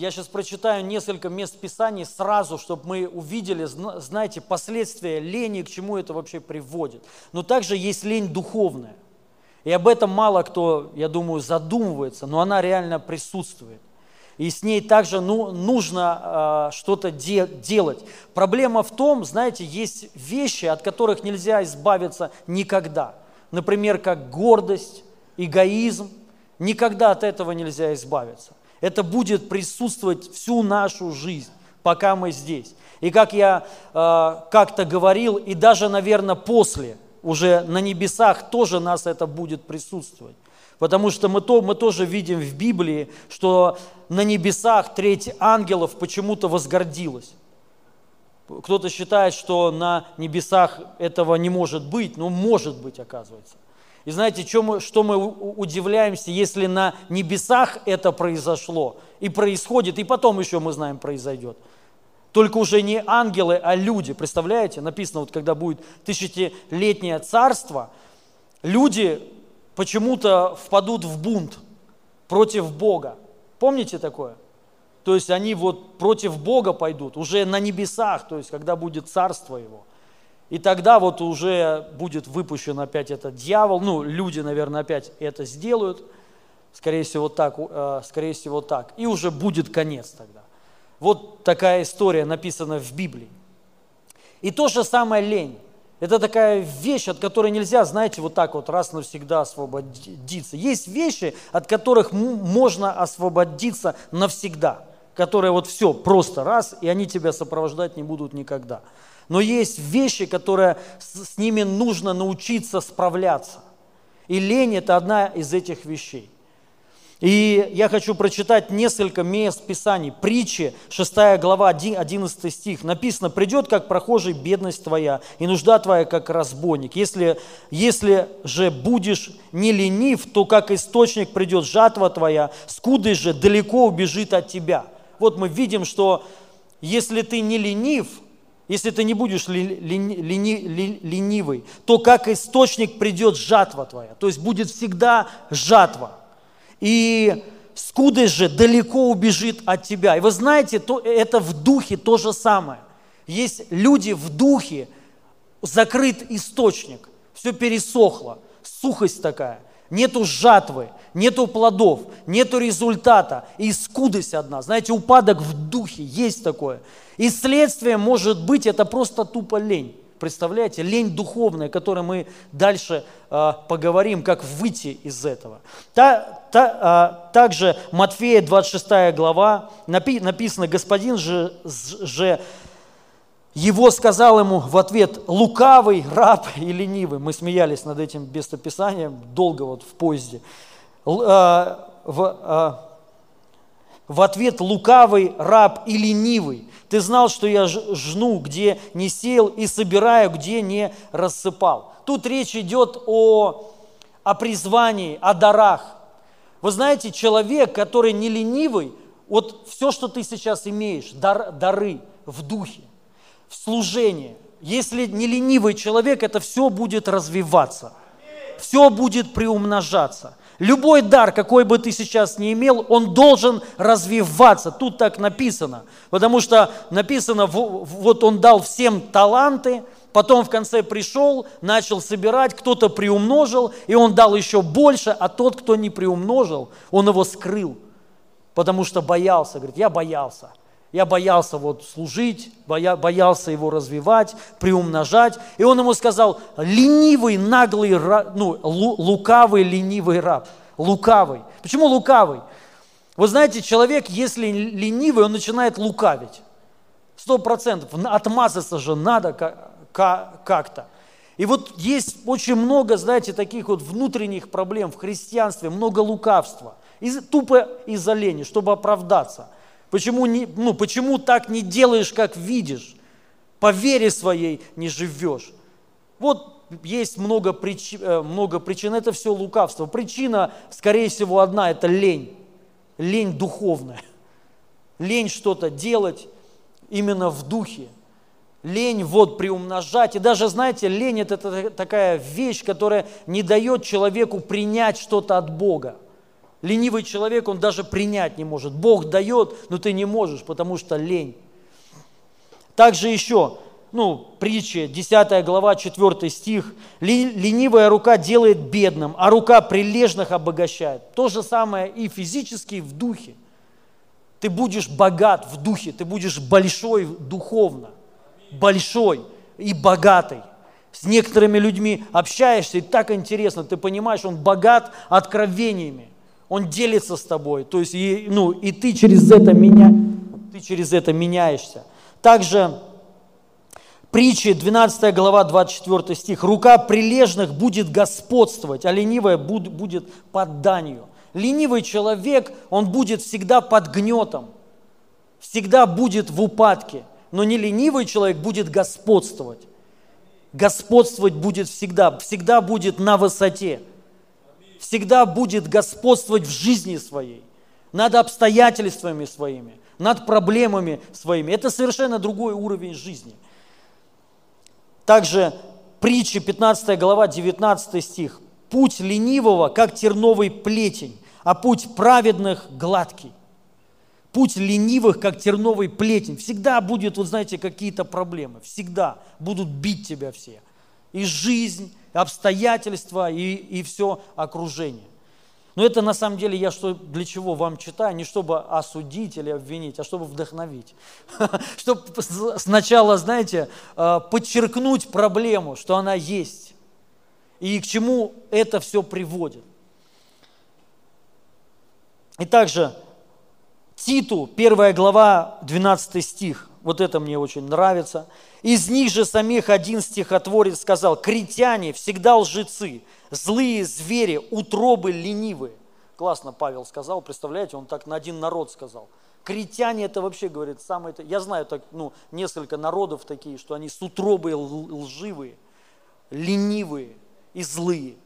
Я сейчас прочитаю несколько мест Писаний сразу, чтобы мы увидели, знаете, последствия лени, к чему это вообще приводит. Но также есть лень духовная. И об этом мало кто, я думаю, задумывается, но она реально присутствует. И с ней также ну, нужно э, что-то де- делать. Проблема в том, знаете, есть вещи, от которых нельзя избавиться никогда. Например, как гордость, эгоизм. Никогда от этого нельзя избавиться. Это будет присутствовать всю нашу жизнь, пока мы здесь. И как я э, как-то говорил, и даже, наверное, после, уже на небесах тоже нас это будет присутствовать. Потому что мы, то, мы тоже видим в Библии, что на небесах треть ангелов почему-то возгордилась. Кто-то считает, что на небесах этого не может быть, но может быть, оказывается. И знаете, что что мы удивляемся, если на небесах это произошло и происходит, и потом еще мы знаем произойдет. Только уже не ангелы, а люди. Представляете? Написано, вот когда будет тысячелетнее царство, люди почему-то впадут в бунт против Бога. Помните такое? То есть они вот против Бога пойдут, уже на небесах, то есть когда будет царство Его. И тогда вот уже будет выпущен опять этот дьявол, ну, люди, наверное, опять это сделают, скорее всего так, э, скорее всего так, и уже будет конец тогда. Вот такая история написана в Библии. И то же самое лень. Это такая вещь, от которой нельзя, знаете, вот так вот раз навсегда освободиться. Есть вещи, от которых можно освободиться навсегда, которые вот все, просто раз, и они тебя сопровождать не будут никогда. Но есть вещи, которые с, с ними нужно научиться справляться. И лень – это одна из этих вещей. И я хочу прочитать несколько мест Писаний. Притчи, 6 глава, 11 стих. Написано, «Придет, как прохожий, бедность твоя, и нужда твоя, как разбойник. Если, если же будешь не ленив, то как источник придет жатва твоя, скудый же далеко убежит от тебя». Вот мы видим, что если ты не ленив, если ты не будешь ленивый, то как источник придет жатва твоя. То есть будет всегда жатва. И скудость же далеко убежит от тебя. И вы знаете, то, это в духе то же самое. Есть люди в духе, закрыт источник, все пересохло, сухость такая, нету жатвы, нету плодов, нету результата, и скудость одна. Знаете, упадок в духе, есть такое. И следствие может быть, это просто тупо лень. Представляете, лень духовная, о которой мы дальше э, поговорим, как выйти из этого. Та, та, э, также Матфея 26 глава, напи, написано, господин же, же его сказал ему в ответ лукавый, раб и ленивый. Мы смеялись над этим местописанием долго вот в поезде. Л, э, в, э, в ответ лукавый, раб и ленивый. Ты знал, что я жну, где не сеял, и собираю, где не рассыпал. Тут речь идет о, о призвании, о дарах. Вы знаете, человек, который не ленивый, вот все, что ты сейчас имеешь, дар, дары в духе, в служении. Если не ленивый человек, это все будет развиваться, все будет приумножаться. Любой дар, какой бы ты сейчас не имел, он должен развиваться. Тут так написано. Потому что написано, вот он дал всем таланты, потом в конце пришел, начал собирать, кто-то приумножил, и он дал еще больше, а тот, кто не приумножил, он его скрыл, потому что боялся. Говорит, я боялся. Я боялся вот служить, боя, боялся его развивать, приумножать. И он ему сказал, ленивый, наглый, ну, лукавый, ленивый раб. Лукавый. Почему лукавый? Вы знаете, человек, если ленивый, он начинает лукавить. Сто процентов. Отмазаться же надо как-то. И вот есть очень много, знаете, таких вот внутренних проблем в христианстве, много лукавства. Из, тупо из-за лени, чтобы оправдаться – Почему, не, ну, почему так не делаешь, как видишь? По вере своей не живешь. Вот есть много, прич, э, много причин, это все лукавство. Причина, скорее всего, одна – это лень. Лень духовная. Лень что-то делать именно в духе. Лень вот приумножать. И даже, знаете, лень – это такая вещь, которая не дает человеку принять что-то от Бога. Ленивый человек, он даже принять не может. Бог дает, но ты не можешь, потому что лень. Также еще, ну, притча, 10 глава, 4 стих. «Ленивая рука делает бедным, а рука прилежных обогащает». То же самое и физически, и в духе. Ты будешь богат в духе, ты будешь большой духовно, большой и богатый. С некоторыми людьми общаешься, и так интересно, ты понимаешь, он богат откровениями, он делится с тобой, то есть, и, ну, и ты через это меня, ты через это меняешься. Также Притчи, 12 глава, 24 стих. «Рука прилежных будет господствовать, а ленивая будет под данью». Ленивый человек, он будет всегда под гнетом, всегда будет в упадке. Но не ленивый человек будет господствовать. Господствовать будет всегда, всегда будет на высоте. Всегда будет господствовать в жизни своей, над обстоятельствами своими, над проблемами своими. Это совершенно другой уровень жизни – также притча 15 глава, 19 стих. Путь ленивого, как терновый плетень, а путь праведных гладкий. Путь ленивых, как терновый плетень. Всегда будет, вот знаете, какие-то проблемы. Всегда будут бить тебя все. И жизнь, обстоятельства, и, и все окружение. Но это на самом деле я что, для чего вам читаю, не чтобы осудить или обвинить, а чтобы вдохновить. Чтобы сначала, знаете, э, подчеркнуть проблему, что она есть, и к чему это все приводит. И также Титу, первая глава, 12 стих, вот это мне очень нравится. Из них же самих один стихотворец сказал, критяне всегда лжецы, злые звери, утробы ленивые. Классно Павел сказал, представляете, он так на один народ сказал. Критяне это вообще, говорит, самое... Я знаю так, ну, несколько народов такие, что они с утробой лживые, ленивые и злые.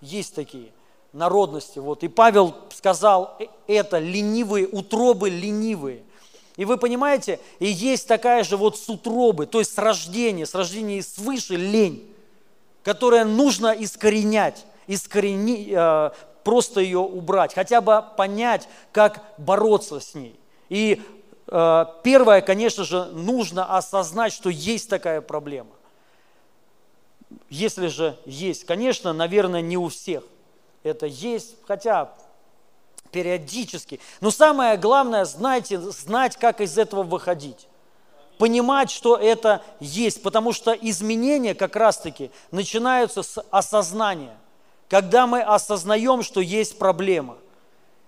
Есть такие народности. Вот. И Павел сказал «Э, это, ленивые, утробы ленивые. И вы понимаете, и есть такая же вот с утробы, то есть с рождения, с рождения свыше лень которое нужно искоренять, искорени, э, просто ее убрать, хотя бы понять, как бороться с ней. И э, первое, конечно же, нужно осознать, что есть такая проблема. Если же есть, конечно, наверное, не у всех это есть, хотя периодически. Но самое главное, знаете, знать, как из этого выходить понимать, что это есть, потому что изменения как раз-таки начинаются с осознания. Когда мы осознаем, что есть проблема,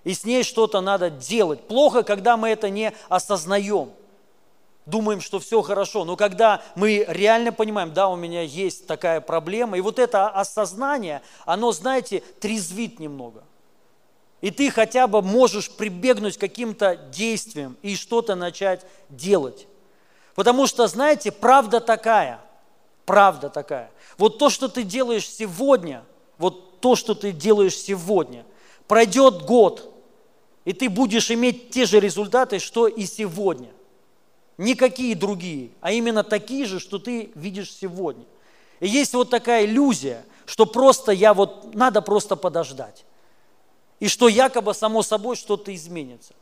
и с ней что-то надо делать. Плохо, когда мы это не осознаем. Думаем, что все хорошо, но когда мы реально понимаем, да, у меня есть такая проблема, и вот это осознание, оно, знаете, трезвит немного. И ты хотя бы можешь прибегнуть к каким-то действиям и что-то начать делать. Потому что, знаете, правда такая, правда такая. Вот то, что ты делаешь сегодня, вот то, что ты делаешь сегодня, пройдет год, и ты будешь иметь те же результаты, что и сегодня. Никакие другие, а именно такие же, что ты видишь сегодня. И есть вот такая иллюзия, что просто я вот, надо просто подождать. И что якобы само собой что-то изменится.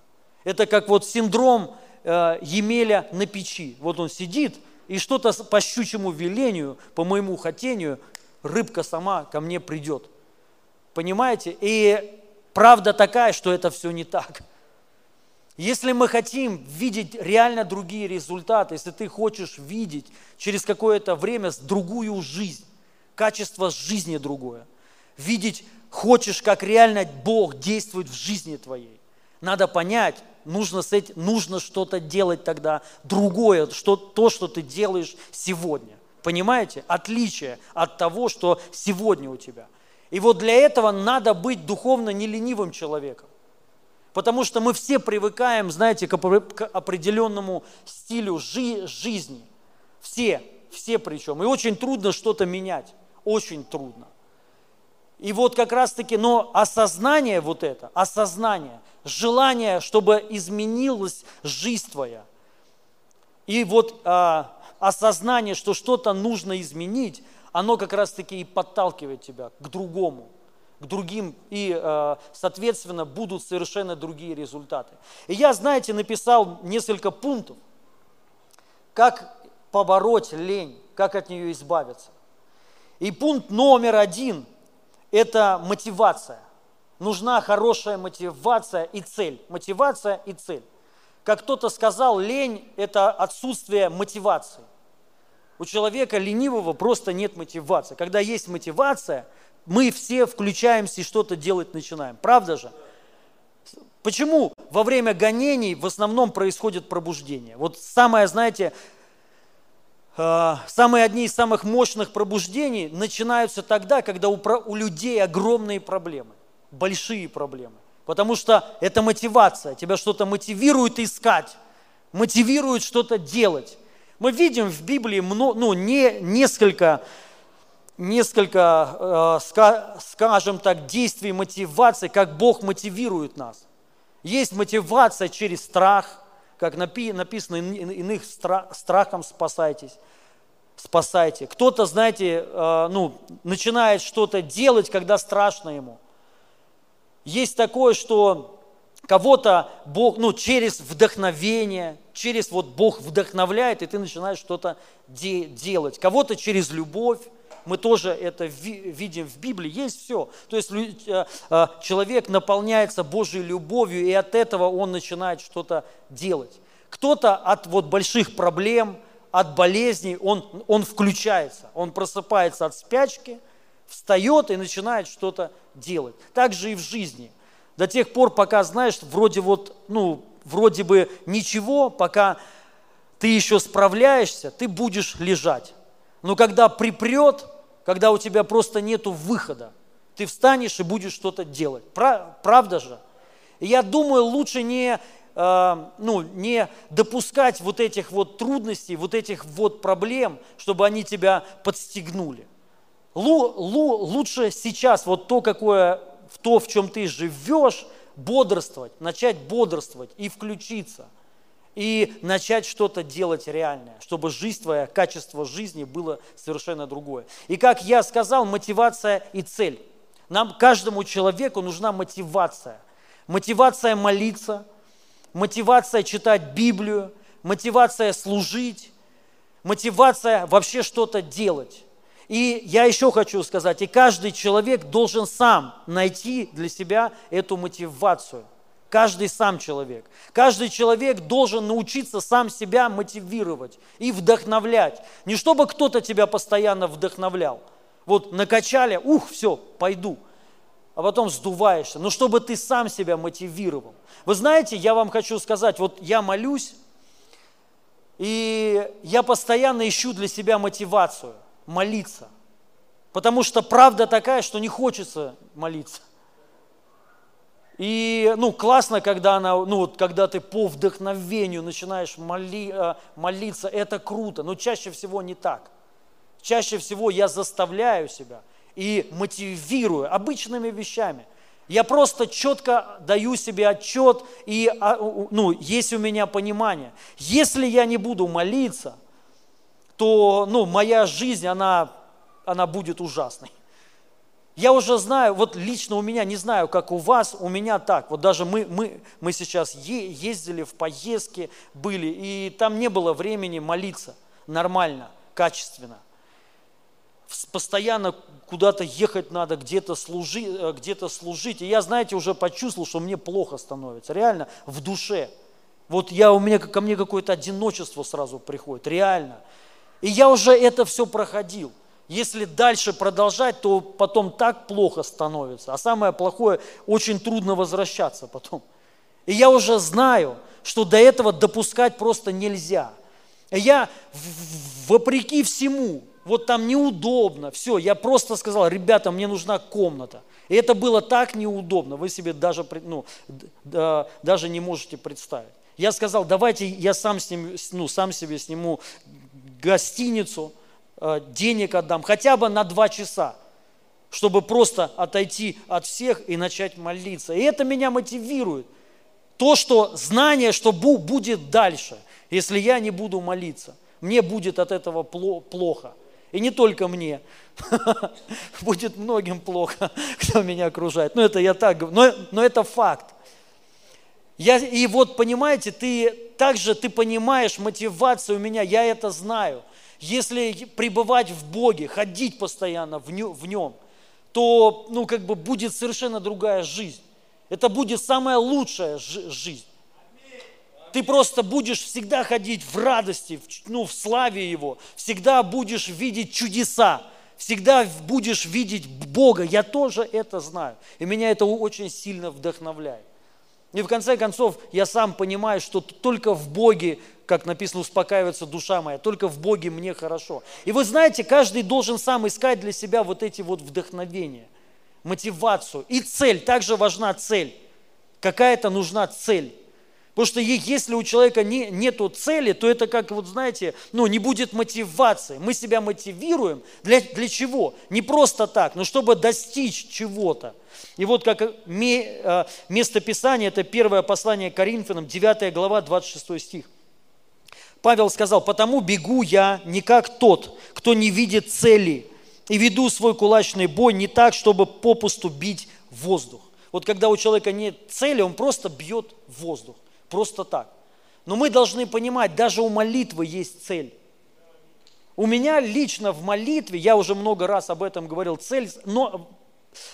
Это как вот синдром Э, Емеля на печи. Вот он сидит, и что-то по щучьему велению, по моему хотению, рыбка сама ко мне придет. Понимаете? И правда такая, что это все не так. Если мы хотим видеть реально другие результаты, если ты хочешь видеть через какое-то время другую жизнь, качество жизни другое, видеть хочешь, как реально Бог действует в жизни твоей, надо понять, нужно, с этим, нужно что-то делать тогда другое, что, то, что ты делаешь сегодня. Понимаете? Отличие от того, что сегодня у тебя. И вот для этого надо быть духовно неленивым человеком. Потому что мы все привыкаем, знаете, к определенному стилю жи- жизни. Все, все причем. И очень трудно что-то менять. Очень трудно. И вот как раз-таки, но осознание вот это, осознание, желание, чтобы изменилась жизнь твоя. И вот а, осознание, что что-то нужно изменить, оно как раз-таки и подталкивает тебя к другому, к другим, и, э, соответственно, будут совершенно другие результаты. И я, знаете, написал несколько пунктов, как побороть лень, как от нее избавиться. И пункт номер один – это мотивация. Нужна хорошая мотивация и цель. Мотивация и цель. Как кто-то сказал, лень – это отсутствие мотивации. У человека ленивого просто нет мотивации. Когда есть мотивация, мы все включаемся и что-то делать начинаем. Правда же? Почему во время гонений в основном происходит пробуждение? Вот самое, знаете, самые одни из самых мощных пробуждений начинаются тогда, когда у, у людей огромные проблемы, большие проблемы. Потому что это мотивация, тебя что-то мотивирует искать, мотивирует что-то делать. Мы видим в Библии ну, не, несколько, несколько э, скажем так, действий, мотиваций, как Бог мотивирует нас. Есть мотивация через страх, как написано, иных страхом спасайтесь спасайте. Кто-то, знаете, э, ну, начинает что-то делать, когда страшно ему. Есть такое, что кого-то Бог, ну, через вдохновение, через вот Бог вдохновляет, и ты начинаешь что-то де- делать. Кого-то через любовь, мы тоже это ви- видим в Библии, есть все. То есть э, э, человек наполняется Божьей любовью, и от этого он начинает что-то делать. Кто-то от вот больших проблем, от болезней, он, он включается, он просыпается от спячки, встает и начинает что-то делать. Так же и в жизни. До тех пор, пока, знаешь, вроде вот, ну, вроде бы ничего, пока ты еще справляешься, ты будешь лежать. Но когда припрет, когда у тебя просто нету выхода, ты встанешь и будешь что-то делать. Правда же? Я думаю, лучше не, э, ну, не допускать вот этих вот трудностей, вот этих вот проблем, чтобы они тебя подстегнули. Лу, лу, лучше сейчас вот то, какое, в то, в чем ты живешь, бодрствовать, начать бодрствовать и включиться, и начать что-то делать реальное, чтобы жизнь твоя, качество жизни было совершенно другое. И как я сказал, мотивация и цель. Нам, каждому человеку нужна мотивация. Мотивация молиться, мотивация читать Библию, мотивация служить, мотивация вообще что-то делать. И я еще хочу сказать, и каждый человек должен сам найти для себя эту мотивацию. Каждый сам человек. Каждый человек должен научиться сам себя мотивировать и вдохновлять. Не чтобы кто-то тебя постоянно вдохновлял. Вот накачали, ух, все, пойду. А потом сдуваешься. Но чтобы ты сам себя мотивировал. Вы знаете, я вам хочу сказать, вот я молюсь, и я постоянно ищу для себя мотивацию молиться. Потому что правда такая, что не хочется молиться. И, ну, классно, когда, она, ну, вот, когда ты по вдохновению начинаешь моли, э, молиться, это круто, но чаще всего не так. Чаще всего я заставляю себя и мотивирую обычными вещами. Я просто четко даю себе отчет, и а, ну, есть у меня понимание. Если я не буду молиться, то ну, моя жизнь, она, она будет ужасной. Я уже знаю, вот лично у меня, не знаю, как у вас, у меня так. Вот даже мы, мы, мы сейчас ездили в поездки, были, и там не было времени молиться нормально, качественно. Постоянно куда-то ехать надо, где-то служить, э, где служить. И я, знаете, уже почувствовал, что мне плохо становится, реально, в душе. Вот я, у меня, ко мне какое-то одиночество сразу приходит, реально. И я уже это все проходил. Если дальше продолжать, то потом так плохо становится. А самое плохое, очень трудно возвращаться потом. И я уже знаю, что до этого допускать просто нельзя. И я вопреки всему, вот там неудобно, все, я просто сказал, ребята, мне нужна комната. И это было так неудобно, вы себе даже, ну, даже не можете представить. Я сказал, давайте я сам, сниму, ну, сам себе сниму гостиницу, денег отдам, хотя бы на два часа, чтобы просто отойти от всех и начать молиться. И это меня мотивирует. То, что знание, что будет дальше, если я не буду молиться. Мне будет от этого плохо. И не только мне. Будет многим плохо, кто меня окружает. Ну, это я так говорю. Но, но это факт. Я, и вот, понимаете, ты также ты понимаешь мотивацию у меня, я это знаю. Если пребывать в Боге, ходить постоянно в нем, то, ну, как бы будет совершенно другая жизнь. Это будет самая лучшая жизнь. Ты просто будешь всегда ходить в радости, ну, в славе Его, всегда будешь видеть чудеса, всегда будешь видеть Бога. Я тоже это знаю. И меня это очень сильно вдохновляет. И в конце концов, я сам понимаю, что только в Боге, как написано, успокаивается душа моя, только в Боге мне хорошо. И вы знаете, каждый должен сам искать для себя вот эти вот вдохновения, мотивацию. И цель, также важна цель. Какая-то нужна цель. Потому что если у человека не, нету цели, то это как, вот знаете, ну, не будет мотивации. Мы себя мотивируем. Для, для чего? Не просто так, но чтобы достичь чего-то. И вот как э, место Писания, это первое послание Коринфянам, 9 глава, 26 стих. Павел сказал, «Потому бегу я не как тот, кто не видит цели, и веду свой кулачный бой не так, чтобы попусту бить воздух». Вот когда у человека нет цели, он просто бьет воздух просто так. Но мы должны понимать, даже у молитвы есть цель. У меня лично в молитве, я уже много раз об этом говорил, цель, но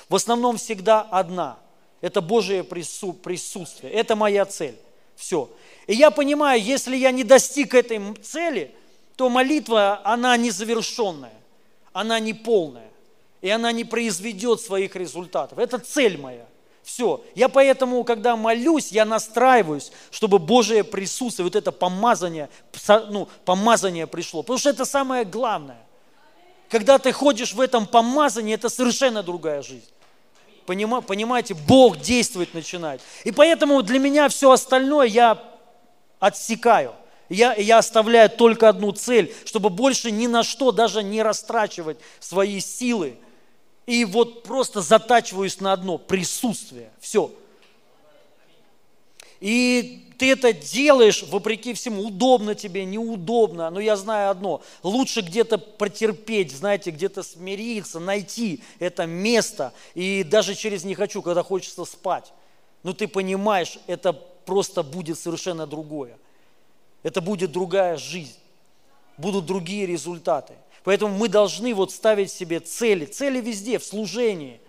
в основном всегда одна. Это Божие присутствие. Это моя цель. Все. И я понимаю, если я не достиг этой цели, то молитва, она незавершенная, она не полная, и она не произведет своих результатов. Это цель моя. Все. Я поэтому, когда молюсь, я настраиваюсь, чтобы Божие присутствие, вот это помазание, ну, помазание пришло. Потому что это самое главное. Когда ты ходишь в этом помазании, это совершенно другая жизнь. Понимаете, Бог действовать начинает. И поэтому для меня все остальное я отсекаю. Я, я оставляю только одну цель, чтобы больше ни на что даже не растрачивать свои силы, и вот просто затачиваюсь на одно – присутствие. Все. И ты это делаешь вопреки всему, удобно тебе, неудобно, но я знаю одно, лучше где-то протерпеть, знаете, где-то смириться, найти это место, и даже через «не хочу», когда хочется спать, но ты понимаешь, это просто будет совершенно другое, это будет другая жизнь, будут другие результаты – Поэтому мы должны вот ставить себе цели, цели везде, в служении,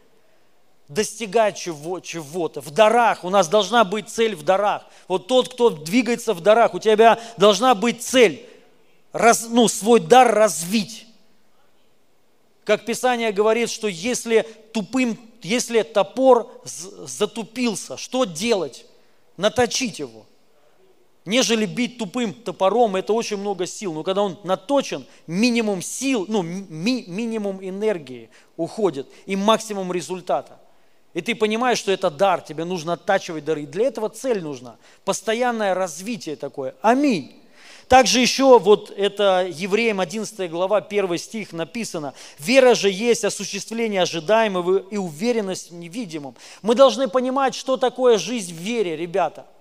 достигать чего, чего-то. В дарах, у нас должна быть цель в дарах. Вот тот, кто двигается в дарах, у тебя должна быть цель, раз, ну, свой дар развить. Как Писание говорит, что если тупым, если топор затупился, что делать? Наточить его нежели бить тупым топором, это очень много сил. Но когда он наточен, минимум сил, ну, ми, минимум энергии уходит и максимум результата. И ты понимаешь, что это дар, тебе нужно оттачивать дары. И для этого цель нужна. Постоянное развитие такое. Аминь. Также еще вот это Евреям 11 глава, 1 стих написано. Вера же есть осуществление ожидаемого и уверенность в невидимом. Мы должны понимать, что такое жизнь в вере, ребята –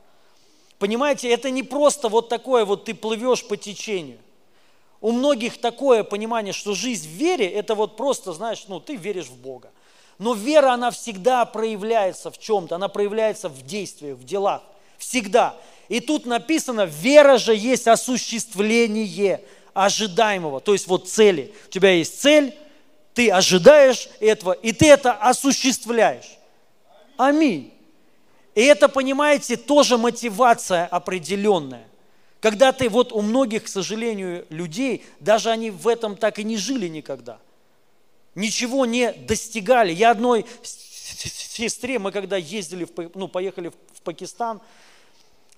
Понимаете, это не просто вот такое вот ты плывешь по течению. У многих такое понимание, что жизнь в вере, это вот просто, знаешь, ну ты веришь в Бога. Но вера, она всегда проявляется в чем-то, она проявляется в действиях, в делах. Всегда. И тут написано, вера же есть осуществление ожидаемого, то есть вот цели. У тебя есть цель, ты ожидаешь этого, и ты это осуществляешь. Аминь. И это, понимаете, тоже мотивация определенная. Когда ты, вот у многих, к сожалению, людей, даже они в этом так и не жили никогда. Ничего не достигали. Я одной сестре, мы когда ездили, в, ну, поехали в Пакистан,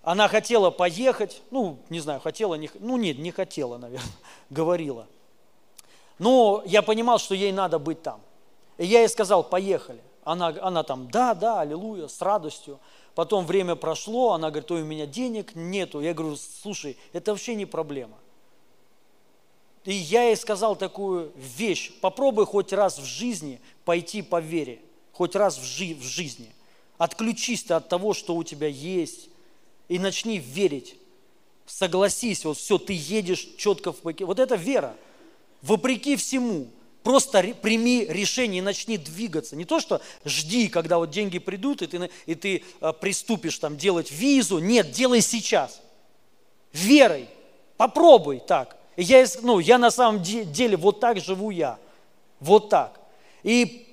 она хотела поехать, ну, не знаю, хотела, не, ну, нет, не хотела, наверное, говорила. Но я понимал, что ей надо быть там. И я ей сказал, поехали. Она, она там, да, да, аллилуйя, с радостью. Потом время прошло, она говорит, ой, у меня денег нету. Я говорю, слушай, это вообще не проблема. И я ей сказал такую вещь, попробуй хоть раз в жизни пойти по вере, хоть раз в, жи- в жизни. Отключись ты от того, что у тебя есть, и начни верить. Согласись, вот все, ты едешь четко в паке. Вот это вера. вопреки всему, просто прими решение и начни двигаться. Не то, что жди, когда вот деньги придут, и ты, и ты а, приступишь там делать визу. Нет, делай сейчас. Верой. Попробуй так. Я, ну, я на самом деле вот так живу я. Вот так. И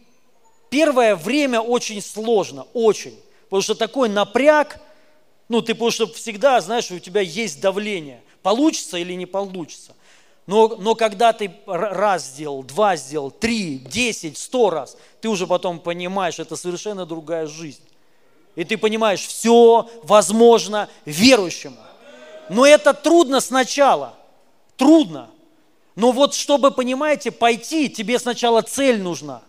первое время очень сложно, очень. Потому что такой напряг, ну, ты что всегда, знаешь, у тебя есть давление. Получится или не получится. Но, но когда ты раз сделал, два сделал, три, десять, сто раз, ты уже потом понимаешь, это совершенно другая жизнь. И ты понимаешь, все возможно верующему. Но это трудно сначала. Трудно. Но вот чтобы, понимаете, пойти, тебе сначала цель нужна.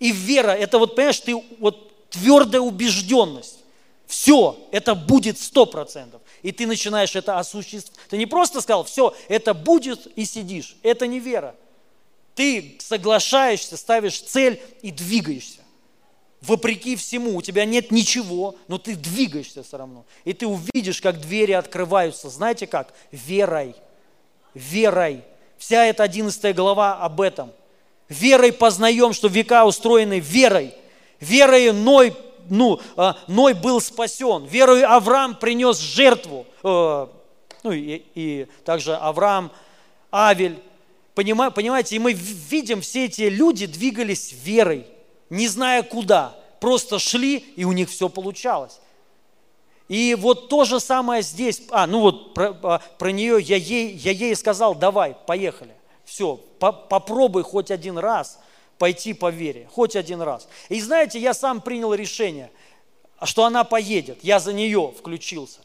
И вера, это вот, понимаешь, ты вот твердая убежденность. Все, это будет сто процентов. И ты начинаешь это осуществлять. Ты не просто сказал, все, это будет и сидишь. Это не вера. Ты соглашаешься, ставишь цель и двигаешься. Вопреки всему, у тебя нет ничего, но ты двигаешься все равно. И ты увидишь, как двери открываются. Знаете как? Верой верой. Вся эта 11 глава об этом. Верой познаем, что века устроены верой. Верой Ной, ну, а, Ной был спасен. Верой Авраам принес жертву. Э, ну и, и также Авраам, Авель. Понимаете, и мы видим, все эти люди двигались верой, не зная куда. Просто шли, и у них все получалось. И вот то же самое здесь. А, ну вот про, а, про нее я ей, я ей сказал, давай, поехали. Все, по, попробуй хоть один раз пойти по вере, хоть один раз. И знаете, я сам принял решение, что она поедет, я за нее включился.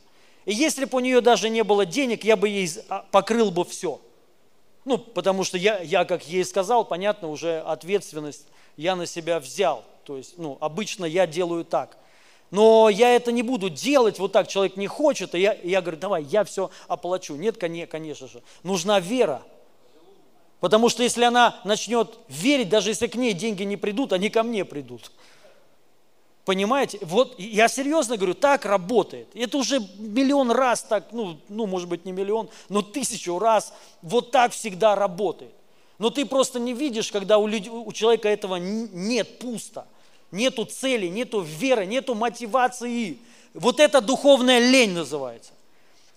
И если бы у нее даже не было денег, я бы ей а, покрыл бы все. Ну, потому что я, я, как ей сказал, понятно, уже ответственность я на себя взял. То есть, ну, обычно я делаю так но я это не буду делать, вот так человек не хочет, и я, я говорю, давай, я все оплачу. Нет, конечно же, нужна вера. Потому что если она начнет верить, даже если к ней деньги не придут, они ко мне придут. Понимаете? Вот я серьезно говорю, так работает. Это уже миллион раз так, ну, ну, может быть, не миллион, но тысячу раз вот так всегда работает. Но ты просто не видишь, когда у, людей, у человека этого нет, пусто нету цели, нету веры, нету мотивации. Вот это духовная лень называется.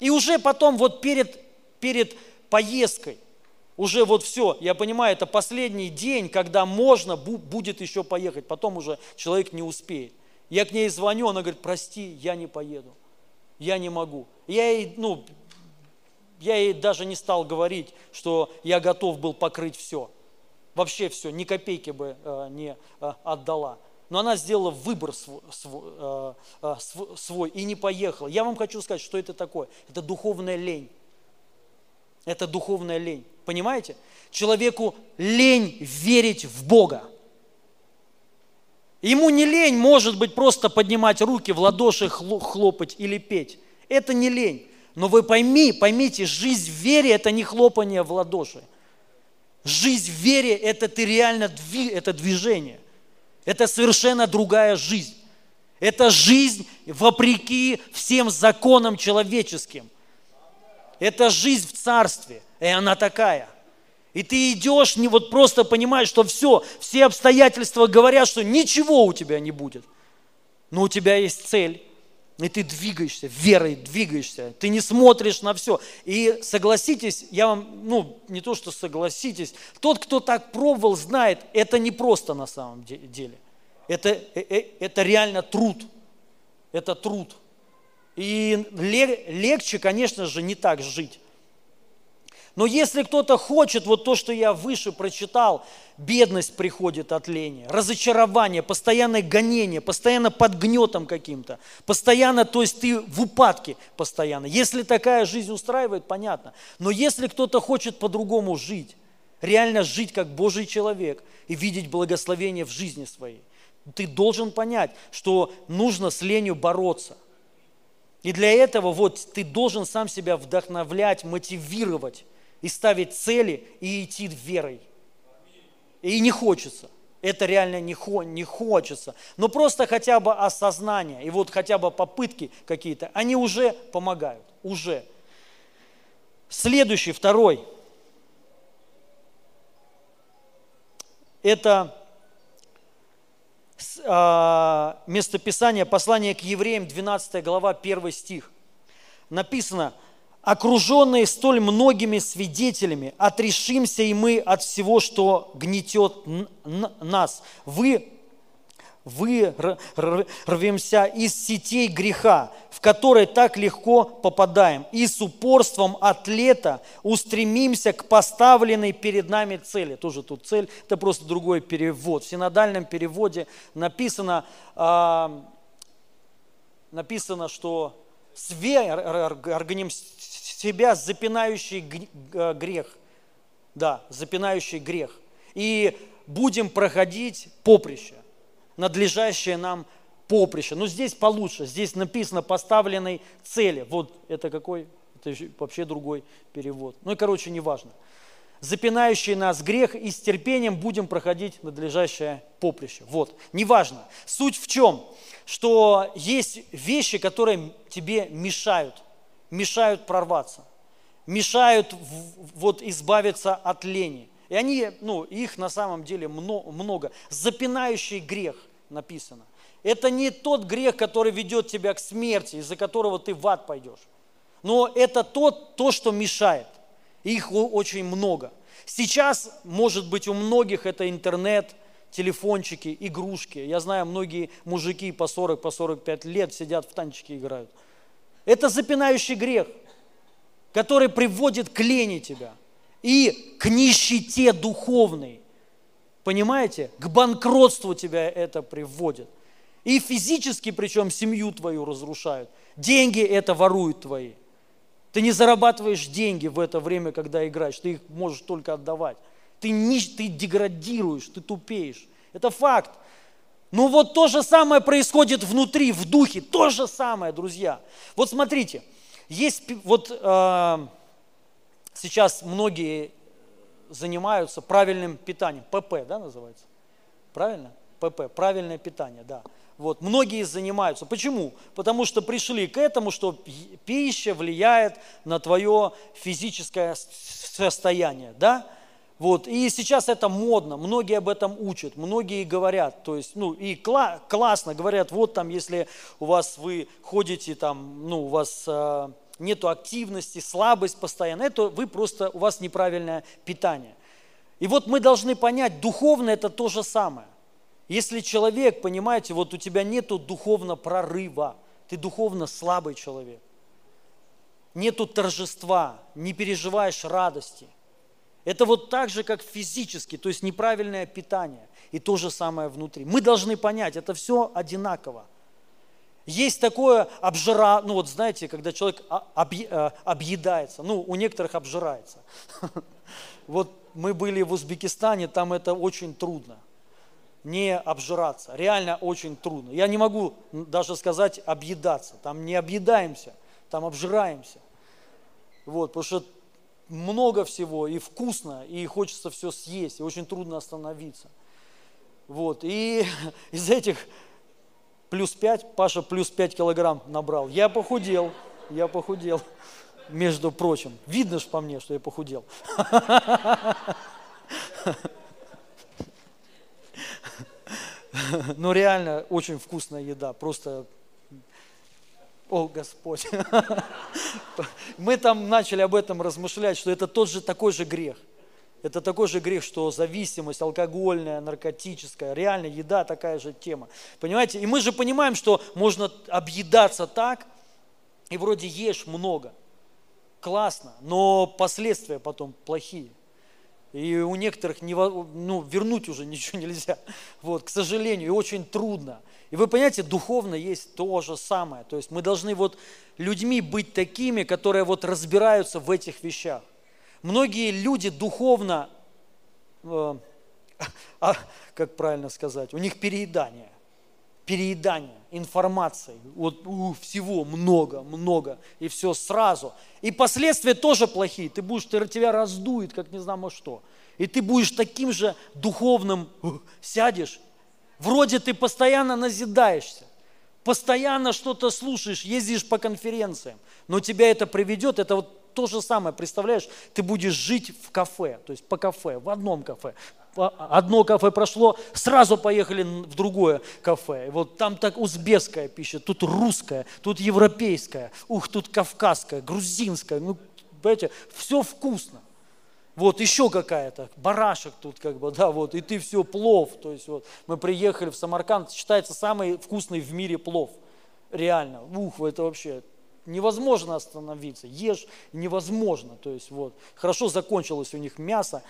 И уже потом вот перед, перед поездкой, уже вот все, я понимаю, это последний день, когда можно будет еще поехать, потом уже человек не успеет. Я к ней звоню, она говорит, прости, я не поеду, я не могу. Я ей, ну, я ей даже не стал говорить, что я готов был покрыть все. Вообще все, ни копейки бы э, не э, отдала но она сделала выбор свой, свой, э, э, свой и не поехала. Я вам хочу сказать, что это такое. Это духовная лень. Это духовная лень. Понимаете? Человеку лень верить в Бога. Ему не лень, может быть, просто поднимать руки в ладоши, хлопать или петь. Это не лень. Но вы пойми, поймите, жизнь в вере – это не хлопание в ладоши. Жизнь в вере – это ты реально это движение. Это совершенно другая жизнь. Это жизнь вопреки всем законам человеческим. Это жизнь в царстве, и она такая. И ты идешь, не вот просто понимаешь, что все, все обстоятельства говорят, что ничего у тебя не будет. Но у тебя есть цель, и ты двигаешься, верой двигаешься, ты не смотришь на все. И согласитесь, я вам, ну, не то, что согласитесь, тот, кто так пробовал, знает, это не просто на самом деле. Это, э, э, это реально труд. Это труд. И легче, конечно же, не так жить. Но если кто-то хочет, вот то, что я выше прочитал, бедность приходит от лени, разочарование, постоянное гонение, постоянно под гнетом каким-то, постоянно, то есть ты в упадке постоянно. Если такая жизнь устраивает, понятно. Но если кто-то хочет по-другому жить, реально жить как Божий человек и видеть благословение в жизни своей, ты должен понять, что нужно с ленью бороться. И для этого вот ты должен сам себя вдохновлять, мотивировать и ставить цели и идти верой. И не хочется. Это реально не, хо, не хочется. Но просто хотя бы осознание и вот хотя бы попытки какие-то, они уже помогают. Уже. Следующий, второй. это а, местописание, послание к евреям, 12 глава, 1 стих. Написано, окруженные столь многими свидетелями, отрешимся и мы от всего, что гнетет нас. Вы вырвемся из сетей греха, в которые так легко попадаем, и с упорством атлета устремимся к поставленной перед нами цели. Тоже тут цель, это просто другой перевод. В синодальном переводе написано, э, написано что свергнем себя запинающий грех. Да, запинающий грех. И будем проходить поприще надлежащее нам поприще. Но здесь получше, здесь написано поставленной цели. Вот это какой? Это вообще другой перевод. Ну и, короче, неважно. Запинающий нас грех и с терпением будем проходить надлежащее поприще. Вот, неважно. Суть в чем? Что есть вещи, которые тебе мешают, мешают прорваться, мешают вот избавиться от лени. И они, ну, их на самом деле много. Запинающий грех написано. Это не тот грех, который ведет тебя к смерти, из-за которого ты в ад пойдешь. Но это тот, то, что мешает. Их очень много. Сейчас, может быть, у многих это интернет, телефончики, игрушки. Я знаю, многие мужики по 40, по 45 лет сидят в танчики играют. Это запинающий грех, который приводит к лени тебя – и к нищете духовной. Понимаете? К банкротству тебя это приводит. И физически, причем семью твою разрушают. Деньги это воруют твои. Ты не зарабатываешь деньги в это время, когда играешь. Ты их можешь только отдавать. Ты, не, ты деградируешь, ты тупеешь. Это факт. Ну вот то же самое происходит внутри, в духе. То же самое, друзья. Вот смотрите, есть вот... Э, сейчас многие занимаются правильным питанием. ПП, да, называется? Правильно? ПП, правильное питание, да. Вот, многие занимаются. Почему? Потому что пришли к этому, что пища влияет на твое физическое состояние, да? Вот, и сейчас это модно, многие об этом учат, многие говорят, то есть, ну, и кла- классно говорят, вот там, если у вас вы ходите там, ну, у вас э, нету активности, слабость постоянно, это вы просто, у вас неправильное питание. И вот мы должны понять, духовно это то же самое. Если человек, понимаете, вот у тебя нету духовно прорыва, ты духовно слабый человек, нету торжества, не переживаешь радости. Это вот так же, как физически, то есть неправильное питание. И то же самое внутри. Мы должны понять, это все одинаково. Есть такое обжира, ну вот знаете, когда человек э, объедается, ну у некоторых обжирается. Вот мы были в Узбекистане, там это очень трудно, не обжираться, реально очень трудно. Я не могу даже сказать объедаться, там не объедаемся, там обжираемся. Вот, потому что много всего и вкусно, и хочется все съесть, и очень трудно остановиться. Вот, и из этих плюс 5, Паша плюс 5 килограмм набрал. Я похудел, я похудел, между прочим. Видно же по мне, что я похудел. Но реально очень вкусная еда, просто о, Господь. Мы там начали об этом размышлять, что это тот же такой же грех – это такой же грех, что зависимость алкогольная, наркотическая, реально еда такая же тема. Понимаете? И мы же понимаем, что можно объедаться так, и вроде ешь много. Классно, но последствия потом плохие. И у некоторых не, ну, вернуть уже ничего нельзя. Вот, к сожалению, и очень трудно. И вы понимаете, духовно есть то же самое. То есть мы должны вот людьми быть такими, которые вот разбираются в этих вещах. Многие люди духовно, э, а, как правильно сказать, у них переедание, переедание информации, вот у, всего много, много, и все сразу. И последствия тоже плохие, ты будешь, ты, тебя раздует, как не знаю что. И ты будешь таким же духовным, сядешь, вроде ты постоянно назидаешься, постоянно что-то слушаешь, ездишь по конференциям, но тебя это приведет, это вот то же самое, представляешь, ты будешь жить в кафе, то есть по кафе, в одном кафе. Одно кафе прошло, сразу поехали в другое кафе. Вот там так узбекская пища, тут русская, тут европейская, ух, тут кавказская, грузинская. Ну, понимаете, все вкусно. Вот еще какая-то, барашек тут как бы, да, вот, и ты все, плов. То есть вот мы приехали в Самарканд, считается самый вкусный в мире плов. Реально, ух, это вообще невозможно остановиться, ешь невозможно. То есть вот, хорошо закончилось у них мясо,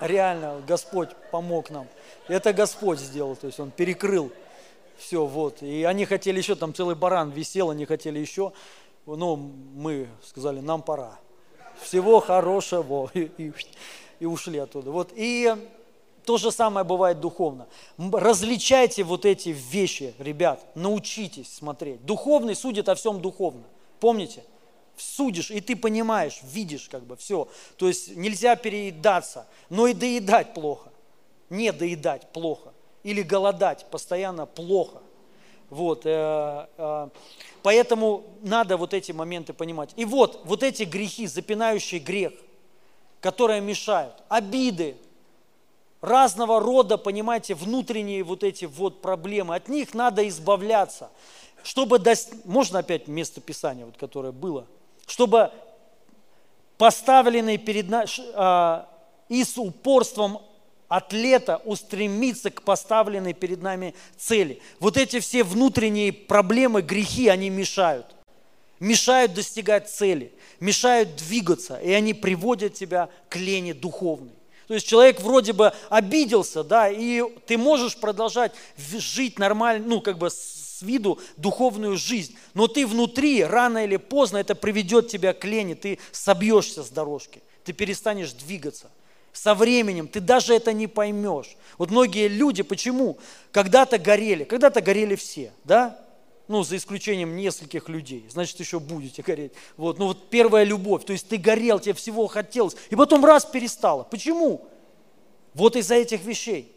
реально Господь помог нам. Это Господь сделал, то есть Он перекрыл все, вот. И они хотели еще, там целый баран висел, они хотели еще. Но мы сказали, нам пора. Всего хорошего. И, и, и ушли оттуда. Вот. И то же самое бывает духовно. Различайте вот эти вещи, ребят, научитесь смотреть. Духовный судит о всем духовно. Помните? Судишь, и ты понимаешь, видишь как бы все. То есть нельзя переедаться, но и доедать плохо. Не доедать плохо. Или голодать постоянно плохо. Вот, э, э, поэтому надо вот эти моменты понимать. И вот, вот эти грехи, запинающий грех, которые мешают, обиды, разного рода, понимаете, внутренние вот эти вот проблемы, от них надо избавляться, чтобы достичь, можно опять место Писания, вот, которое было, чтобы поставленный перед нами а, и с упорством атлета устремиться к поставленной перед нами цели. Вот эти все внутренние проблемы, грехи, они мешают. Мешают достигать цели, мешают двигаться, и они приводят тебя к лени духовной. То есть человек вроде бы обиделся, да, и ты можешь продолжать жить нормально, ну, как бы с виду духовную жизнь, но ты внутри, рано или поздно, это приведет тебя к лени, ты собьешься с дорожки, ты перестанешь двигаться. Со временем ты даже это не поймешь. Вот многие люди, почему? Когда-то горели, когда-то горели все, да? Ну, за исключением нескольких людей, значит, еще будете гореть. Вот, ну вот первая любовь, то есть ты горел, тебе всего хотелось, и потом раз перестало. Почему? Вот из-за этих вещей.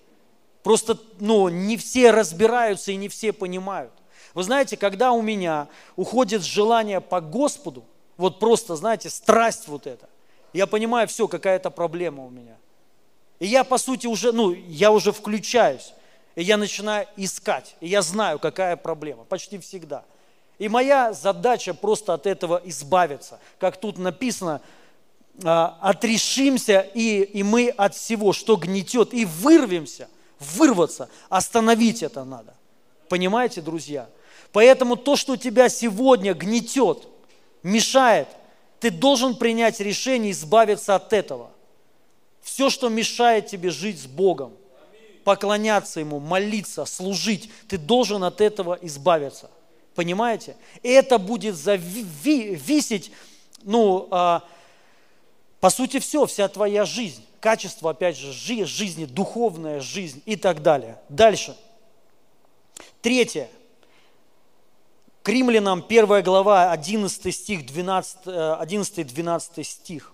Просто ну, не все разбираются и не все понимают. Вы знаете, когда у меня уходит желание по Господу, вот просто, знаете, страсть вот эта, я понимаю, все, какая-то проблема у меня. И я, по сути, уже, ну, я уже включаюсь, и я начинаю искать, и я знаю, какая проблема, почти всегда. И моя задача просто от этого избавиться. Как тут написано, «А, отрешимся, и, и мы от всего, что гнетет, и вырвемся – вырваться, остановить это надо. Понимаете, друзья? Поэтому то, что тебя сегодня гнетет, мешает, ты должен принять решение избавиться от этого. Все, что мешает тебе жить с Богом, поклоняться Ему, молиться, служить, ты должен от этого избавиться. Понимаете? И это будет зависеть, ну, а, по сути, все, вся твоя жизнь качество, опять же, жизни, духовная жизнь и так далее. Дальше. Третье. К римлянам 1 глава 11 стих, 11-12 э, стих.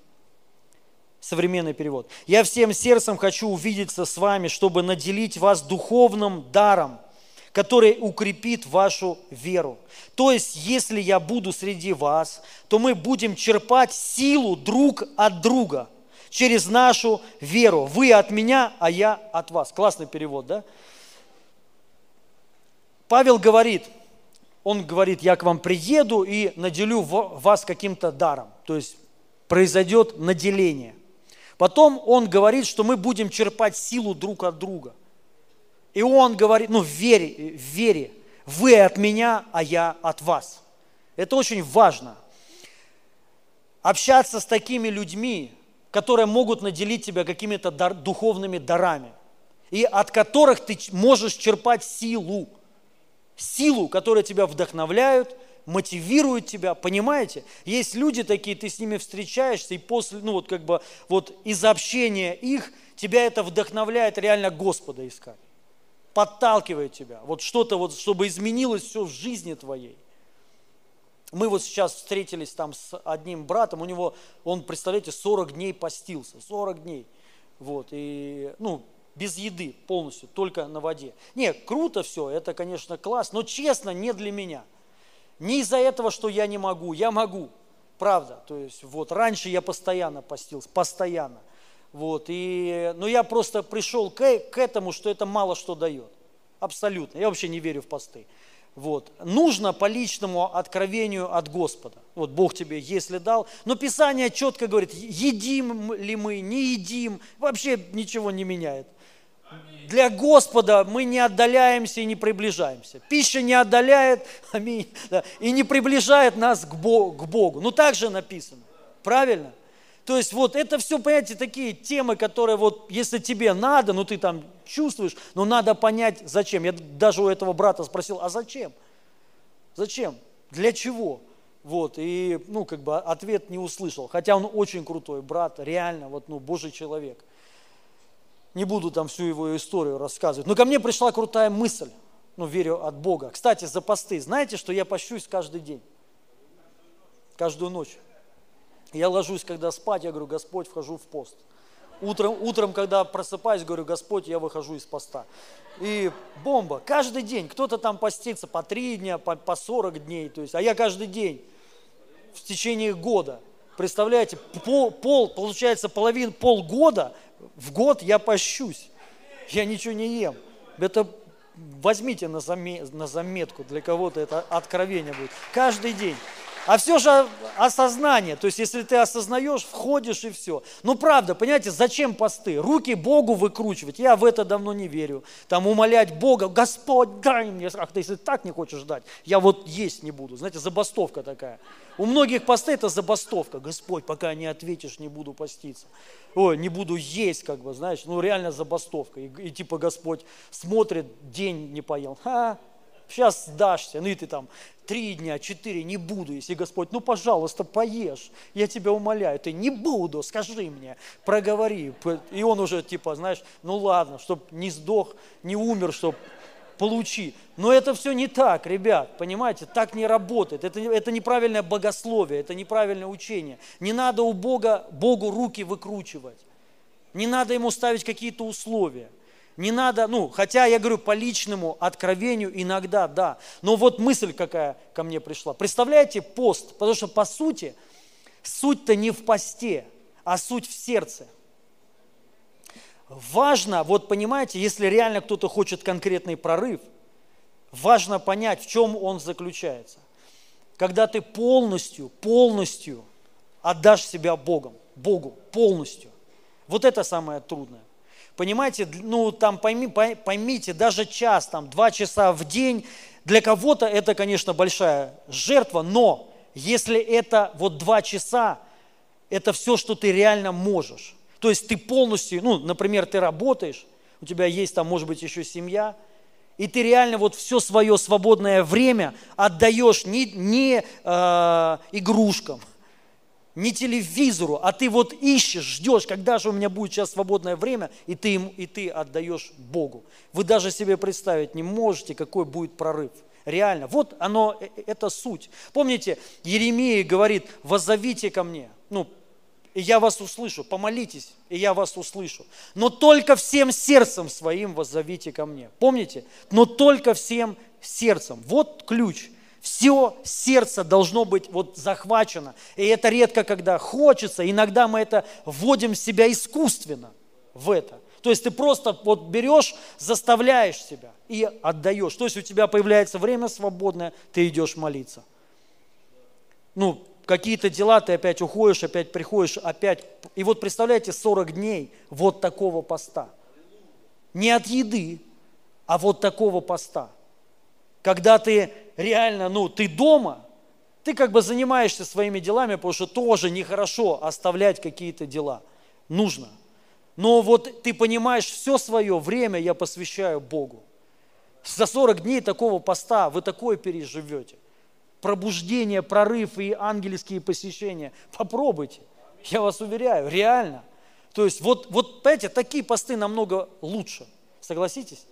Современный перевод. «Я всем сердцем хочу увидеться с вами, чтобы наделить вас духовным даром, который укрепит вашу веру. То есть, если я буду среди вас, то мы будем черпать силу друг от друга – через нашу веру. Вы от меня, а я от вас. Классный перевод, да? Павел говорит, он говорит, я к вам приеду и наделю вас каким-то даром. То есть произойдет наделение. Потом он говорит, что мы будем черпать силу друг от друга. И он говорит, ну в вере, в вере, вы от меня, а я от вас. Это очень важно. Общаться с такими людьми, которые могут наделить тебя какими-то дар, духовными дарами, и от которых ты можешь черпать силу. Силу, которая тебя вдохновляют, мотивируют тебя, понимаете? Есть люди такие, ты с ними встречаешься, и после, ну вот как бы, вот из общения их, тебя это вдохновляет реально Господа искать. Подталкивает тебя, вот что-то вот, чтобы изменилось все в жизни твоей. Мы вот сейчас встретились там с одним братом, у него, он, представляете, 40 дней постился, 40 дней. Вот, и, ну, без еды полностью, только на воде. Не, круто все, это, конечно, класс, но честно, не для меня. Не из-за этого, что я не могу, я могу, правда. То есть вот раньше я постоянно постился, постоянно. Вот, и, но я просто пришел к, к этому, что это мало что дает. Абсолютно. Я вообще не верю в посты. Вот. Нужно по личному откровению от Господа. Вот Бог тебе, если дал. Но Писание четко говорит, едим ли мы, не едим, вообще ничего не меняет. Для Господа мы не отдаляемся и не приближаемся. Пища не отдаляет аминь, да, и не приближает нас к Богу. Ну так же написано. Правильно? То есть вот это все, понимаете, такие темы, которые вот, если тебе надо, ну ты там чувствуешь, но надо понять, зачем. Я даже у этого брата спросил, а зачем? Зачем? Для чего? Вот, и, ну, как бы ответ не услышал. Хотя он очень крутой брат, реально, вот, ну, Божий человек. Не буду там всю его историю рассказывать. Но ко мне пришла крутая мысль, ну, верю от Бога. Кстати, за посты. Знаете, что я пощусь каждый день? Каждую ночь. Я ложусь, когда спать, я говорю, Господь, вхожу в пост. Утром, утром, когда просыпаюсь, говорю, Господь, я выхожу из поста. И бомба. Каждый день. Кто-то там постится по три дня, по, по 40 дней. То есть, а я каждый день в течение года. Представляете, пол, пол получается половин, полгода, в год я пощусь. Я ничего не ем. Это возьмите на, заметку, для кого-то это откровение будет. Каждый день. А все же осознание, то есть если ты осознаешь, входишь и все. Ну правда, понимаете, зачем посты? Руки Богу выкручивать, я в это давно не верю. Там умолять Бога, Господь, дай мне, ах ты если так не хочешь дать, я вот есть не буду. Знаете, забастовка такая. У многих посты это забастовка. Господь, пока не ответишь, не буду поститься. Ой, не буду есть, как бы, знаешь, ну реально забастовка. И, и типа Господь смотрит, день не поел. Ха, сейчас сдашься, ну и ты там три дня, четыре, не буду, если Господь, ну, пожалуйста, поешь, я тебя умоляю, ты не буду, скажи мне, проговори. И он уже типа, знаешь, ну ладно, чтобы не сдох, не умер, чтобы получи. Но это все не так, ребят, понимаете, так не работает. Это, это неправильное богословие, это неправильное учение. Не надо у Бога, Богу руки выкручивать. Не надо ему ставить какие-то условия. Не надо, ну, хотя я говорю по личному откровению иногда, да. Но вот мысль какая ко мне пришла. Представляете, пост, потому что по сути, суть-то не в посте, а суть в сердце. Важно, вот понимаете, если реально кто-то хочет конкретный прорыв, важно понять, в чем он заключается. Когда ты полностью, полностью отдашь себя Богом, Богу, полностью. Вот это самое трудное. Понимаете, ну там пойми, поймите, даже час, там два часа в день, для кого-то это, конечно, большая жертва, но если это вот два часа, это все, что ты реально можешь. То есть ты полностью, ну, например, ты работаешь, у тебя есть там, может быть, еще семья, и ты реально вот все свое свободное время отдаешь не, не э, игрушкам, не телевизору, а ты вот ищешь, ждешь, когда же у меня будет сейчас свободное время, и ты, им, и ты отдаешь Богу. Вы даже себе представить не можете, какой будет прорыв. Реально. Вот оно, э, э, это суть. Помните, Еремия говорит, воззовите ко мне. Ну, и я вас услышу, помолитесь, и я вас услышу. Но только всем сердцем своим воззовите ко мне. Помните? Но только всем сердцем. Вот ключ – все сердце должно быть вот захвачено. И это редко, когда хочется. Иногда мы это вводим себя искусственно в это. То есть ты просто вот берешь, заставляешь себя и отдаешь. То есть у тебя появляется время свободное, ты идешь молиться. Ну, какие-то дела, ты опять уходишь, опять приходишь, опять. И вот представляете, 40 дней вот такого поста. Не от еды, а вот такого поста. Когда ты реально, ну, ты дома, ты как бы занимаешься своими делами, потому что тоже нехорошо оставлять какие-то дела. Нужно. Но вот ты понимаешь, все свое время я посвящаю Богу. За 40 дней такого поста вы такое переживете. Пробуждение, прорыв и ангельские посещения. Попробуйте. Я вас уверяю, реально. То есть вот, вот понимаете, такие посты намного лучше. Согласитесь?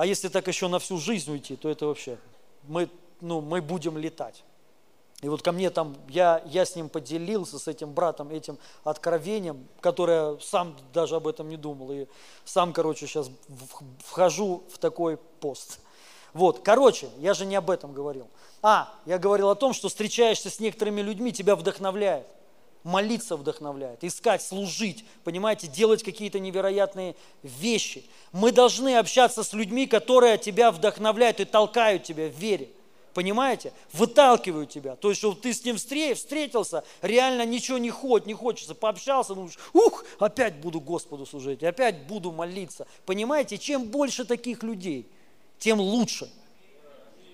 А если так еще на всю жизнь уйти, то это вообще мы, ну, мы будем летать. И вот ко мне там, я, я с ним поделился, с этим братом, этим откровением, которое сам даже об этом не думал. И сам, короче, сейчас вхожу в такой пост. Вот, короче, я же не об этом говорил. А, я говорил о том, что встречаешься с некоторыми людьми, тебя вдохновляет. Молиться вдохновляет, искать, служить, понимаете, делать какие-то невероятные вещи. Мы должны общаться с людьми, которые тебя вдохновляют и толкают тебя в вере. Понимаете? Выталкивают тебя. То есть, что ты с ним встретился, реально ничего не хочет, не хочется. Пообщался, думаешь, ух, опять буду Господу служить, опять буду молиться. Понимаете? Чем больше таких людей, тем лучше.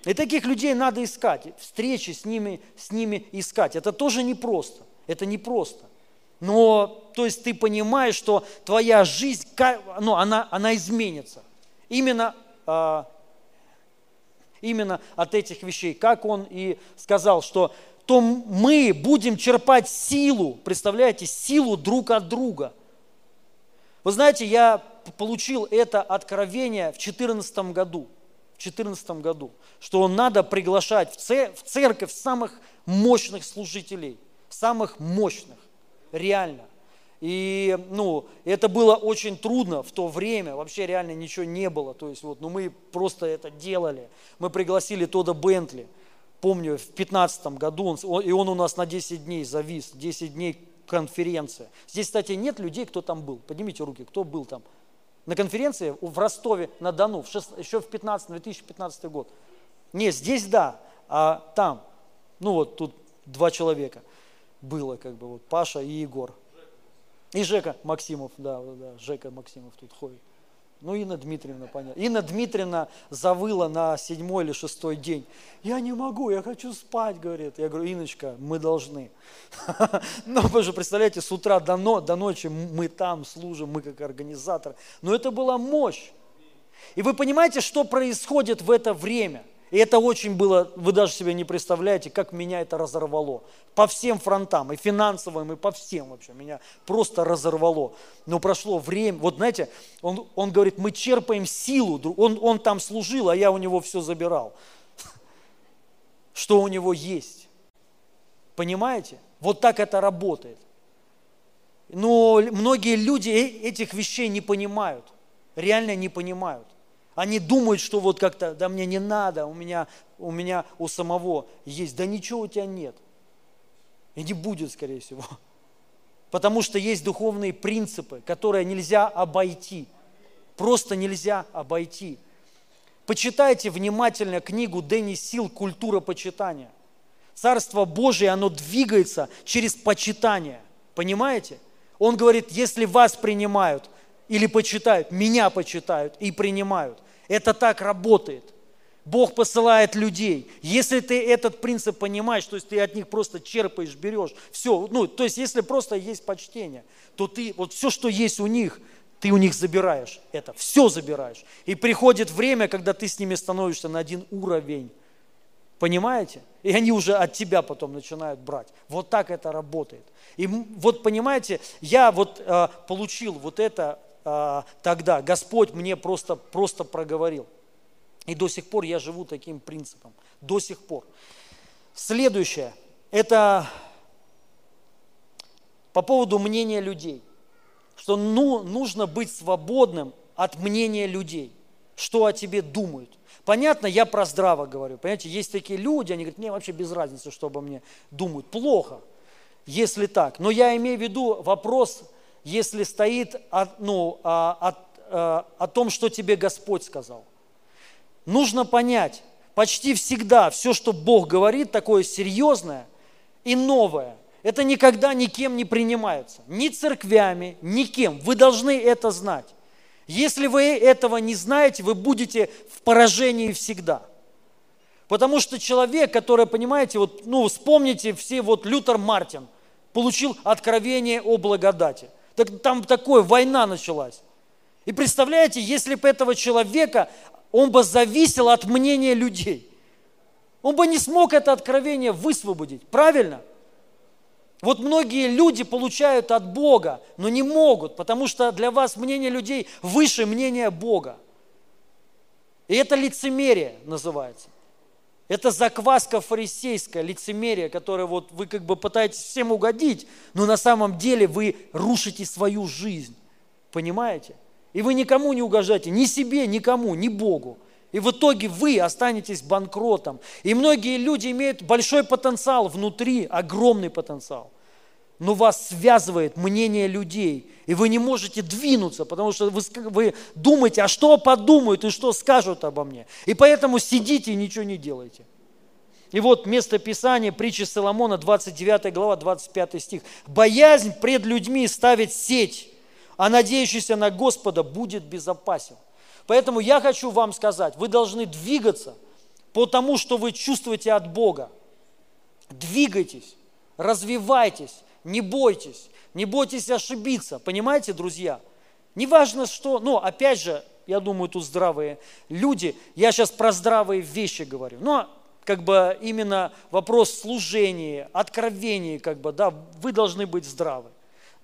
И таких людей надо искать, встречи с ними, с ними искать. Это тоже непросто. Это непросто. Но, то есть ты понимаешь, что твоя жизнь, ну, она, она изменится. Именно а, именно от этих вещей. Как он и сказал, что то мы будем черпать силу, представляете, силу друг от друга. Вы знаете, я получил это откровение в 2014 году, в 2014 году, что надо приглашать в церковь самых мощных служителей, самых мощных, реально. И, ну, это было очень трудно в то время, вообще реально ничего не было. То есть, вот, ну, мы просто это делали. Мы пригласили Тода Бентли, помню, в 2015 году, он, и он у нас на 10 дней завис, 10 дней конференция. Здесь, кстати, нет людей, кто там был. Поднимите руки, кто был там. На конференции в Ростове-на-Дону, в 6, еще в 15, 2015 год. Не, здесь да, а там, ну вот тут два человека было, как бы, вот Паша и Егор. И Жека Максимов, да, да, Жека Максимов тут ходит. Ну, Инна Дмитриевна, понятно. Инна Дмитриевна завыла на седьмой или шестой день. Я не могу, я хочу спать, говорит. Я говорю, Иночка, мы должны. Ну, вы же представляете, с утра до, но, до ночи мы там служим, мы как организатор. Но это была мощь. И вы понимаете, что происходит в это время – и это очень было, вы даже себе не представляете, как меня это разорвало. По всем фронтам, и финансовым, и по всем вообще. Меня просто разорвало. Но прошло время, вот знаете, он, он говорит, мы черпаем силу. Он, он там служил, а я у него все забирал. Что у него есть. Понимаете? Вот так это работает. Но многие люди э, этих вещей не понимают. Реально не понимают. Они думают, что вот как-то, да мне не надо, у меня, у меня у самого есть. Да ничего у тебя нет. И не будет, скорее всего. Потому что есть духовные принципы, которые нельзя обойти. Просто нельзя обойти. Почитайте внимательно книгу Дэнни Сил «Культура почитания». Царство Божие, оно двигается через почитание. Понимаете? Он говорит, если вас принимают или почитают, меня почитают и принимают, это так работает. Бог посылает людей. Если ты этот принцип понимаешь, то есть ты от них просто черпаешь, берешь, все, ну, то есть если просто есть почтение, то ты, вот все, что есть у них, ты у них забираешь это, все забираешь. И приходит время, когда ты с ними становишься на один уровень. Понимаете? И они уже от тебя потом начинают брать. Вот так это работает. И вот понимаете, я вот э, получил вот это а, тогда. Господь мне просто, просто проговорил. И до сих пор я живу таким принципом. До сих пор. Следующее. Это по поводу мнения людей. Что ну, нужно быть свободным от мнения людей. Что о тебе думают. Понятно, я про здраво говорю. Понимаете, есть такие люди, они говорят, мне вообще без разницы, что обо мне думают. Плохо, если так. Но я имею в виду вопрос если стоит ну, о, о, о том, что тебе Господь сказал. Нужно понять, почти всегда все, что Бог говорит, такое серьезное и новое, это никогда никем не принимается. Ни церквями, никем. Вы должны это знать. Если вы этого не знаете, вы будете в поражении всегда. Потому что человек, который, понимаете, вот, ну, вспомните все, вот Лютер Мартин получил откровение о благодати. Так, там такое, война началась. И представляете, если бы этого человека, он бы зависел от мнения людей. Он бы не смог это откровение высвободить. Правильно? Вот многие люди получают от Бога, но не могут, потому что для вас мнение людей выше мнения Бога. И это лицемерие называется. Это закваска фарисейская, лицемерие, которое вот вы как бы пытаетесь всем угодить, но на самом деле вы рушите свою жизнь. Понимаете? И вы никому не угождаете, ни себе, никому, ни Богу. И в итоге вы останетесь банкротом. И многие люди имеют большой потенциал внутри, огромный потенциал. Но вас связывает мнение людей, и вы не можете двинуться, потому что вы, вы думаете, а что подумают и что скажут обо мне. И поэтому сидите и ничего не делайте. И вот место Писания, притчи Соломона, 29 глава, 25 стих. «Боязнь пред людьми ставит сеть, а надеющийся на Господа будет безопасен». Поэтому я хочу вам сказать, вы должны двигаться по тому, что вы чувствуете от Бога. Двигайтесь, развивайтесь, не бойтесь, не бойтесь ошибиться, понимаете, друзья? Неважно что, ну, опять же, я думаю, тут здравые люди, я сейчас про здравые вещи говорю, но как бы именно вопрос служения, откровения, как бы, да, вы должны быть здравы,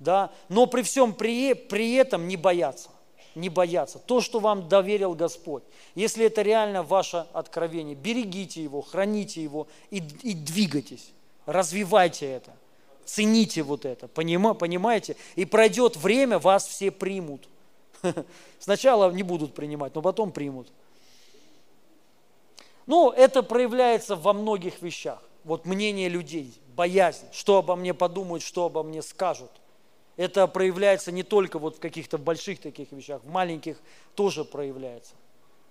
да, но при всем при, при этом не бояться, не бояться. То, что вам доверил Господь, если это реально ваше откровение, берегите его, храните его и, и двигайтесь, развивайте это. Цените вот это, понимаете? И пройдет время, вас все примут. Сначала не будут принимать, но потом примут. Ну, это проявляется во многих вещах. Вот мнение людей, боязнь, что обо мне подумают, что обо мне скажут. Это проявляется не только вот в каких-то больших таких вещах, в маленьких тоже проявляется.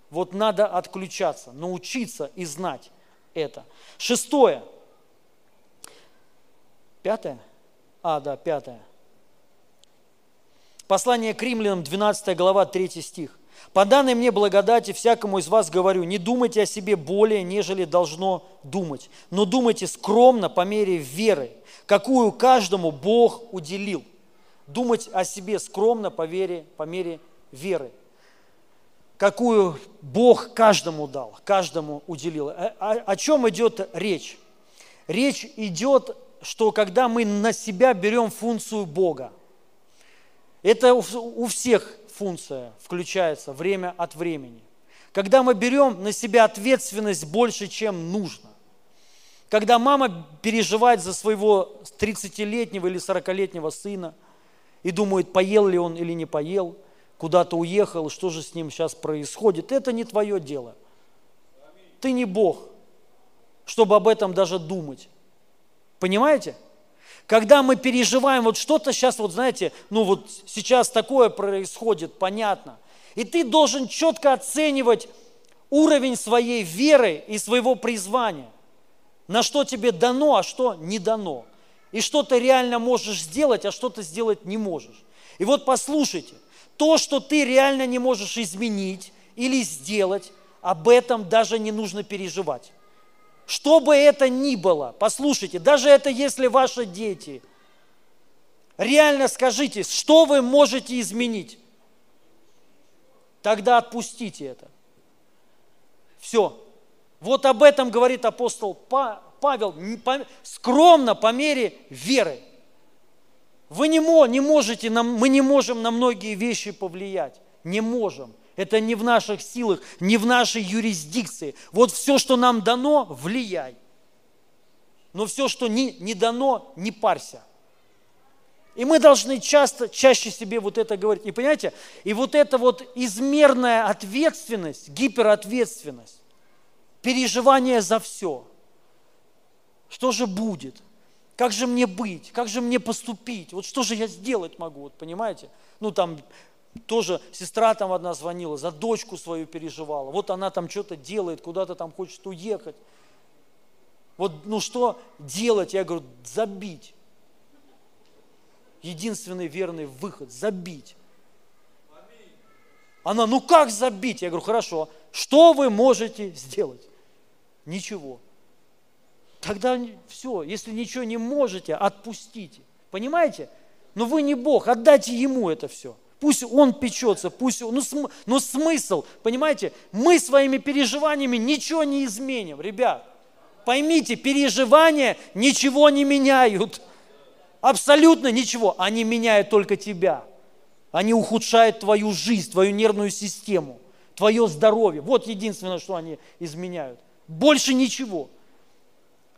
Вот надо отключаться, научиться и знать это. Шестое – Пятое? А, да, пятое. Послание к римлянам, 12 глава, 3 стих. «По данной мне благодати всякому из вас говорю, не думайте о себе более, нежели должно думать, но думайте скромно по мере веры, какую каждому Бог уделил». Думать о себе скромно по, вере, по мере веры, какую Бог каждому дал, каждому уделил. О, о, о чем идет речь? Речь идет что когда мы на себя берем функцию Бога, это у всех функция включается время от времени. Когда мы берем на себя ответственность больше, чем нужно. Когда мама переживает за своего 30-летнего или 40-летнего сына и думает, поел ли он или не поел, куда-то уехал, что же с ним сейчас происходит, это не твое дело. Ты не Бог, чтобы об этом даже думать. Понимаете? Когда мы переживаем, вот что-то сейчас, вот знаете, ну вот сейчас такое происходит, понятно. И ты должен четко оценивать уровень своей веры и своего призвания. На что тебе дано, а что не дано. И что ты реально можешь сделать, а что ты сделать не можешь. И вот послушайте, то, что ты реально не можешь изменить или сделать, об этом даже не нужно переживать. Что бы это ни было, послушайте, даже это если ваши дети, реально скажите, что вы можете изменить, тогда отпустите это. Все. Вот об этом говорит апостол Павел, скромно по мере веры. Вы не, не можете, мы не можем на многие вещи повлиять. Не можем. Это не в наших силах, не в нашей юрисдикции. Вот все, что нам дано, влияй. Но все, что не, не дано, не парься. И мы должны часто, чаще себе вот это говорить. И понимаете, и вот эта вот измерная ответственность, гиперответственность, переживание за все. Что же будет? Как же мне быть? Как же мне поступить? Вот что же я сделать могу? Вот понимаете? Ну там тоже сестра там одна звонила, за дочку свою переживала. Вот она там что-то делает, куда-то там хочет уехать. Вот, ну что делать? Я говорю, забить. Единственный верный выход – забить. Она, ну как забить? Я говорю, хорошо, что вы можете сделать? Ничего. Тогда все, если ничего не можете, отпустите. Понимаете? Но вы не Бог, отдайте Ему это все. Пусть он печется, пусть он, ну, см, но смысл, понимаете, мы своими переживаниями ничего не изменим, ребят. Поймите, переживания ничего не меняют. Абсолютно ничего. Они меняют только тебя. Они ухудшают твою жизнь, твою нервную систему, твое здоровье. Вот единственное, что они изменяют. Больше ничего.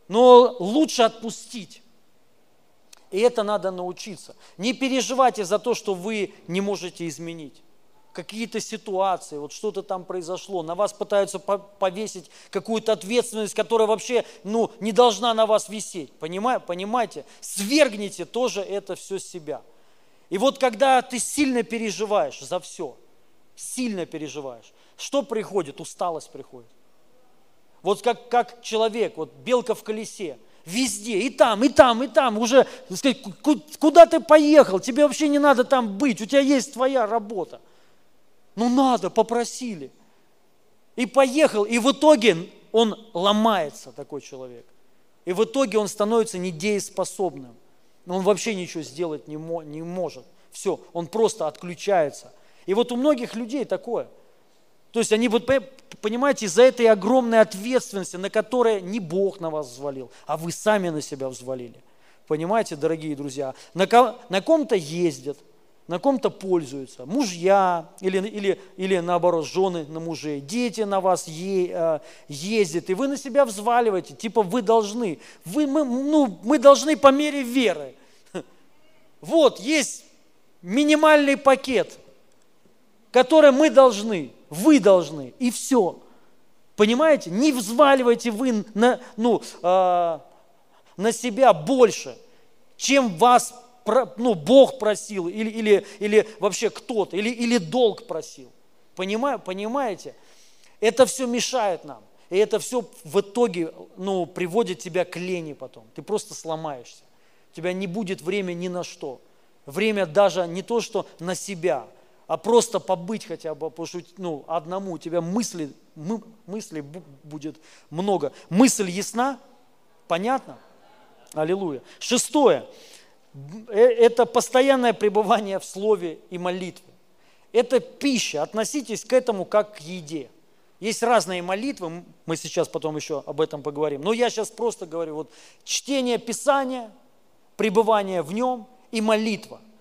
Но лучше отпустить. И это надо научиться. Не переживайте за то, что вы не можете изменить. какие-то ситуации, вот что-то там произошло, на вас пытаются повесить какую-то ответственность, которая вообще ну, не должна на вас висеть. Понимаете? Свергните тоже это все с себя. И вот когда ты сильно переживаешь за все, сильно переживаешь, что приходит? Усталость приходит. Вот как, как человек, вот белка в колесе, везде, и там, и там, и там, уже, сказать, куда ты поехал, тебе вообще не надо там быть, у тебя есть твоя работа. Ну надо, попросили. И поехал, и в итоге он ломается, такой человек. И в итоге он становится недееспособным. Он вообще ничего сделать не, не может. Все, он просто отключается. И вот у многих людей такое – то есть они, вот, понимаете, из-за этой огромной ответственности, на которой не Бог на вас взвалил, а вы сами на себя взвалили. Понимаете, дорогие друзья? На, на ком-то ездят, на ком-то пользуются. Мужья или, или, или наоборот, жены на мужей. Дети на вас е, э, ездят, и вы на себя взваливаете. Типа вы должны. Вы, мы, ну, мы должны по мере веры. Вот, есть минимальный пакет, который мы должны. Вы должны, и все. Понимаете? Не взваливайте вы на, ну, э, на себя больше, чем вас ну, Бог просил, или, или, или вообще кто-то, или, или долг просил. Понимаю, понимаете? Это все мешает нам. И это все в итоге ну, приводит тебя к лени потом. Ты просто сломаешься. У тебя не будет времени ни на что. Время даже не то, что на себя – а просто побыть хотя бы, что ну, одному у тебя мысли, мы, мысли будет много. Мысль ясна? Понятно? Аллилуйя. Шестое. Э, это постоянное пребывание в слове и молитве. Это пища. Относитесь к этому как к еде. Есть разные молитвы, мы сейчас потом еще об этом поговорим. Но я сейчас просто говорю, вот чтение Писания, пребывание в нем и молитва –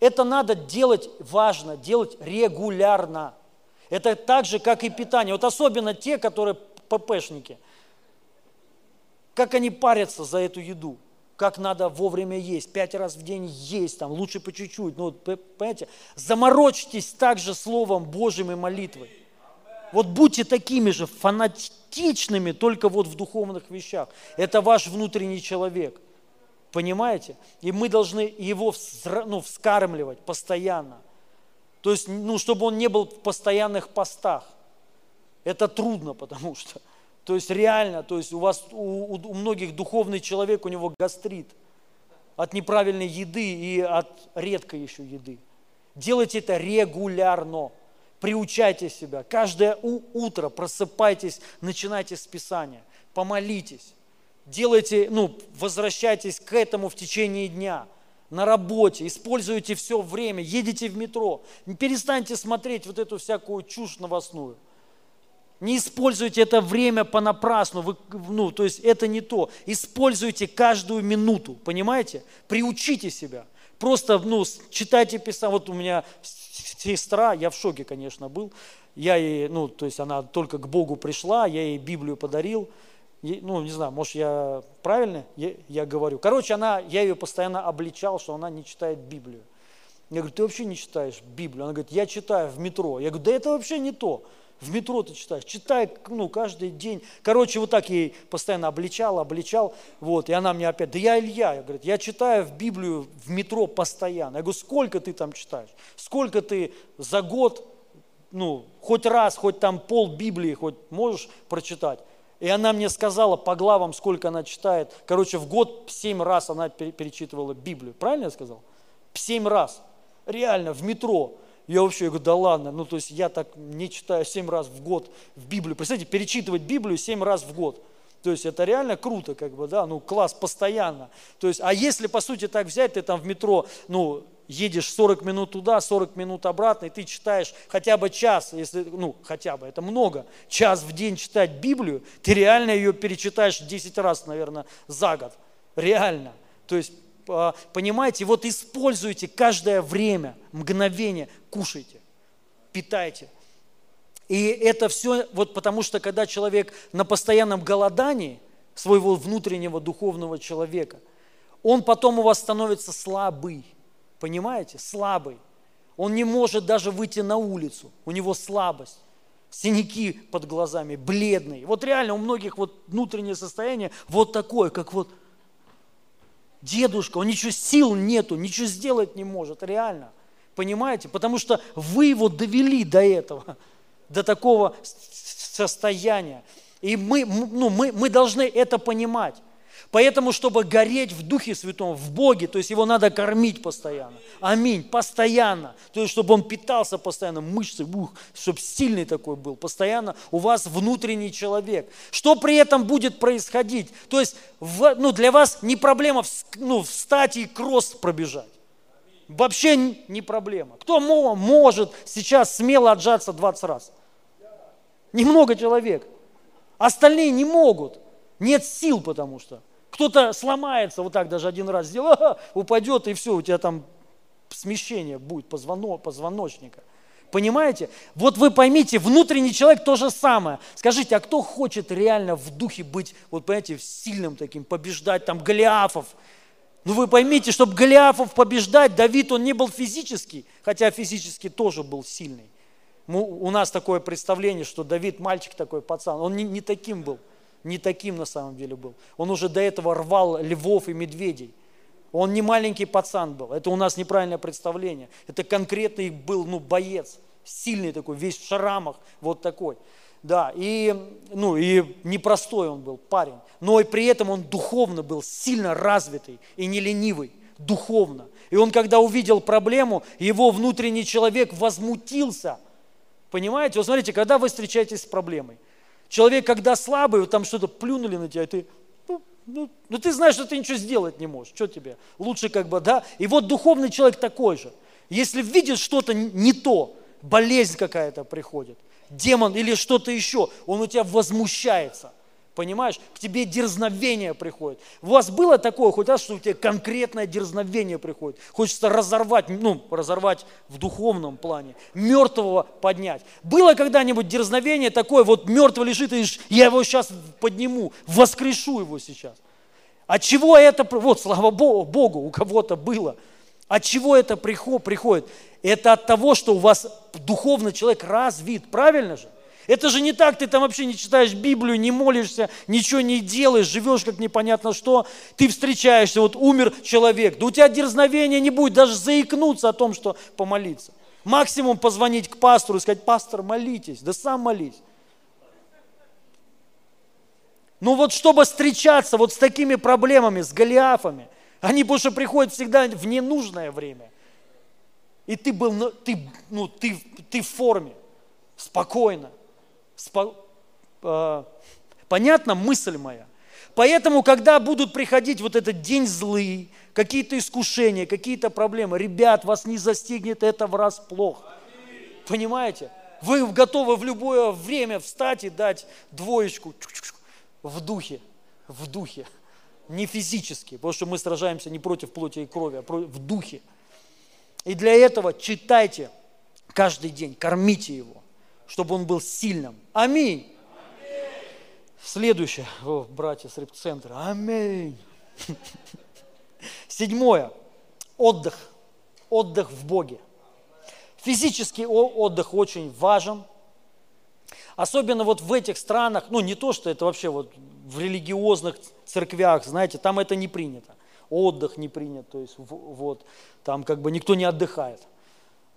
это надо делать, важно, делать регулярно. Это так же, как и питание. Вот особенно те, которые ППшники. Как они парятся за эту еду. Как надо вовремя есть, пять раз в день есть, там, лучше по чуть-чуть. Ну, понимаете, заморочьтесь также Словом Божьим и молитвой. Вот будьте такими же фанатичными, только вот в духовных вещах. Это ваш внутренний человек. Понимаете? И мы должны его ну, вскармливать постоянно. То есть, ну, чтобы он не был в постоянных постах. Это трудно, потому что, то есть реально, то есть у вас, у, у многих духовный человек, у него гастрит от неправильной еды и от редкой еще еды. Делайте это регулярно. Приучайте себя. Каждое утро просыпайтесь, начинайте с Писания. Помолитесь делайте, ну, возвращайтесь к этому в течение дня, на работе, используйте все время, едете в метро, перестаньте смотреть вот эту всякую чушь новостную. Не используйте это время понапрасну, вы, ну, то есть это не то. Используйте каждую минуту, понимаете? Приучите себя. Просто, ну, читайте Писание. Вот у меня сестра, я в шоке, конечно, был. Я ей, ну, то есть она только к Богу пришла, я ей Библию подарил ну, не знаю, может, я правильно я, я говорю. Короче, она, я ее постоянно обличал, что она не читает Библию. Я говорю, ты вообще не читаешь Библию? Она говорит, я читаю в метро. Я говорю, да это вообще не то. В метро ты читаешь. Читай, ну, каждый день. Короче, вот так ей постоянно обличал, обличал. Вот, и она мне опять, да я Илья. Я говорю, я читаю в Библию в метро постоянно. Я говорю, сколько ты там читаешь? Сколько ты за год, ну, хоть раз, хоть там пол Библии, хоть можешь прочитать? И она мне сказала по главам, сколько она читает. Короче, в год семь раз она перечитывала Библию. Правильно я сказал? Семь раз. Реально, в метро. Я вообще я говорю, да ладно, ну то есть я так не читаю семь раз в год в Библию. Представляете, перечитывать Библию семь раз в год. То есть это реально круто, как бы, да, ну класс постоянно. То есть, а если по сути так взять, ты там в метро, ну, едешь 40 минут туда, 40 минут обратно, и ты читаешь хотя бы час, если, ну, хотя бы, это много, час в день читать Библию, ты реально ее перечитаешь 10 раз, наверное, за год. Реально. То есть, а, понимаете, вот используйте каждое время, мгновение, кушайте, питайте. И это все, вот потому что когда человек на постоянном голодании своего внутреннего духовного человека, он потом у вас становится слабый Понимаете? Слабый. Он не может даже выйти на улицу. У него слабость, синяки под глазами, бледный. Вот реально у многих вот внутреннее состояние вот такое, как вот дедушка, он ничего сил нету, ничего сделать не может, реально. Понимаете? Потому что вы его довели до этого, до такого состояния. И мы, ну, мы, мы должны это понимать. Поэтому, чтобы гореть в Духе Святом, в Боге, то есть его надо кормить постоянно. Аминь. Постоянно. То есть, чтобы он питался постоянно, мышцы, ух, чтобы сильный такой был. Постоянно у вас внутренний человек. Что при этом будет происходить? То есть, в, ну, для вас не проблема ну, встать и кросс пробежать. Вообще не проблема. Кто может сейчас смело отжаться 20 раз? Немного человек. Остальные не могут. Нет сил, потому что. Кто-то сломается, вот так даже один раз сделал, упадет, и все, у тебя там смещение будет позвоно, позвоночника. Понимаете? Вот вы поймите, внутренний человек то же самое. Скажите, а кто хочет реально в духе быть, вот понимаете, сильным таким, побеждать там Голиафов? Ну вы поймите, чтобы Голиафов побеждать, Давид, он не был физический, хотя физически тоже был сильный. У нас такое представление, что Давид мальчик такой, пацан, он не, не таким был не таким на самом деле был. Он уже до этого рвал львов и медведей. Он не маленький пацан был. Это у нас неправильное представление. Это конкретный был ну, боец, сильный такой, весь в шрамах, вот такой. Да, и, ну, и непростой он был парень. Но и при этом он духовно был сильно развитый и не ленивый, духовно. И он, когда увидел проблему, его внутренний человек возмутился. Понимаете? Вот смотрите, когда вы встречаетесь с проблемой, Человек, когда слабый, вот там что-то плюнули на тебя, и ты, ну, ну, ну ты знаешь, что ты ничего сделать не можешь. Что тебе? Лучше как бы, да? И вот духовный человек такой же. Если видит что-то не то, болезнь какая-то приходит, демон или что-то еще, он у тебя возмущается. Понимаешь? К тебе дерзновение приходит. У вас было такое хоть раз, что у тебя конкретное дерзновение приходит? Хочется разорвать, ну, разорвать в духовном плане, мертвого поднять. Было когда-нибудь дерзновение такое, вот мертвый лежит, и я его сейчас подниму, воскрешу его сейчас. От чего это, вот слава Богу, Богу у кого-то было. От чего это приходит? Это от того, что у вас духовный человек развит, правильно же? Это же не так, ты там вообще не читаешь Библию, не молишься, ничего не делаешь, живешь как непонятно что. Ты встречаешься, вот умер человек, да у тебя дерзновения не будет даже заикнуться о том, что помолиться. Максимум позвонить к пастору и сказать, пастор, молитесь, да сам молись. Ну вот чтобы встречаться вот с такими проблемами, с Голиафами, они больше приходят всегда в ненужное время. И ты был, ты, ну, ты, ты в форме, спокойно. Э, понятна мысль моя? Поэтому, когда будут приходить вот этот день злый, какие-то искушения, какие-то проблемы, ребят, вас не застигнет это врасплох. Понимаете? Вы готовы в любое время встать и дать двоечку в духе, в духе, не физически, потому что мы сражаемся не против плоти и крови, а в духе. И для этого читайте каждый день, кормите его чтобы он был сильным. Аминь. Следующее, о, братья с репцентра, аминь. Седьмое, отдых, отдых в Боге. Физический отдых очень важен, особенно вот в этих странах, ну не то, что это вообще вот в религиозных церквях, знаете, там это не принято, отдых не принят, то есть вот, там как бы никто не отдыхает –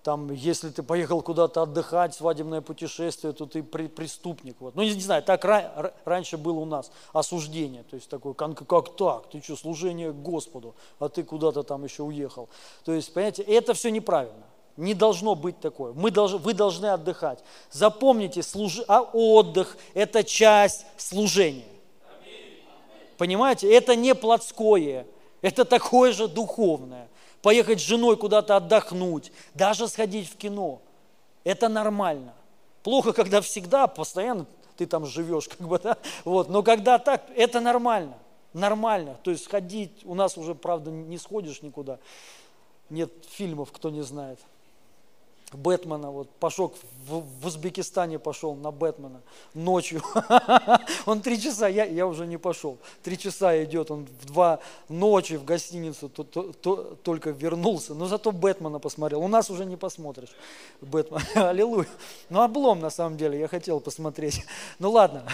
там, если ты поехал куда-то отдыхать, свадебное путешествие, то ты при, преступник. Вот. Ну, не, не знаю, так ра, раньше было у нас осуждение, то есть такое, как, как так, ты что, служение Господу, а ты куда-то там еще уехал. То есть, понимаете, это все неправильно. Не должно быть такое. Мы должны, вы должны отдыхать. Запомните, служ... а отдых – это часть служения. Понимаете, это не плотское, это такое же духовное поехать с женой куда-то отдохнуть, даже сходить в кино. Это нормально. Плохо, когда всегда, постоянно ты там живешь, как бы, да? Вот. Но когда так, это нормально. Нормально. То есть сходить, у нас уже, правда, не сходишь никуда. Нет фильмов, кто не знает. Бэтмена, вот пошел в, в Узбекистане пошел на Бэтмена ночью. Он три часа, я, я уже не пошел. Три часа идет, он в два ночи в гостиницу то, то, то, только вернулся. Но зато Бэтмена посмотрел. У нас уже не посмотришь Бэтмена. Аллилуйя. Ну облом на самом деле, я хотел посмотреть. Ну ладно.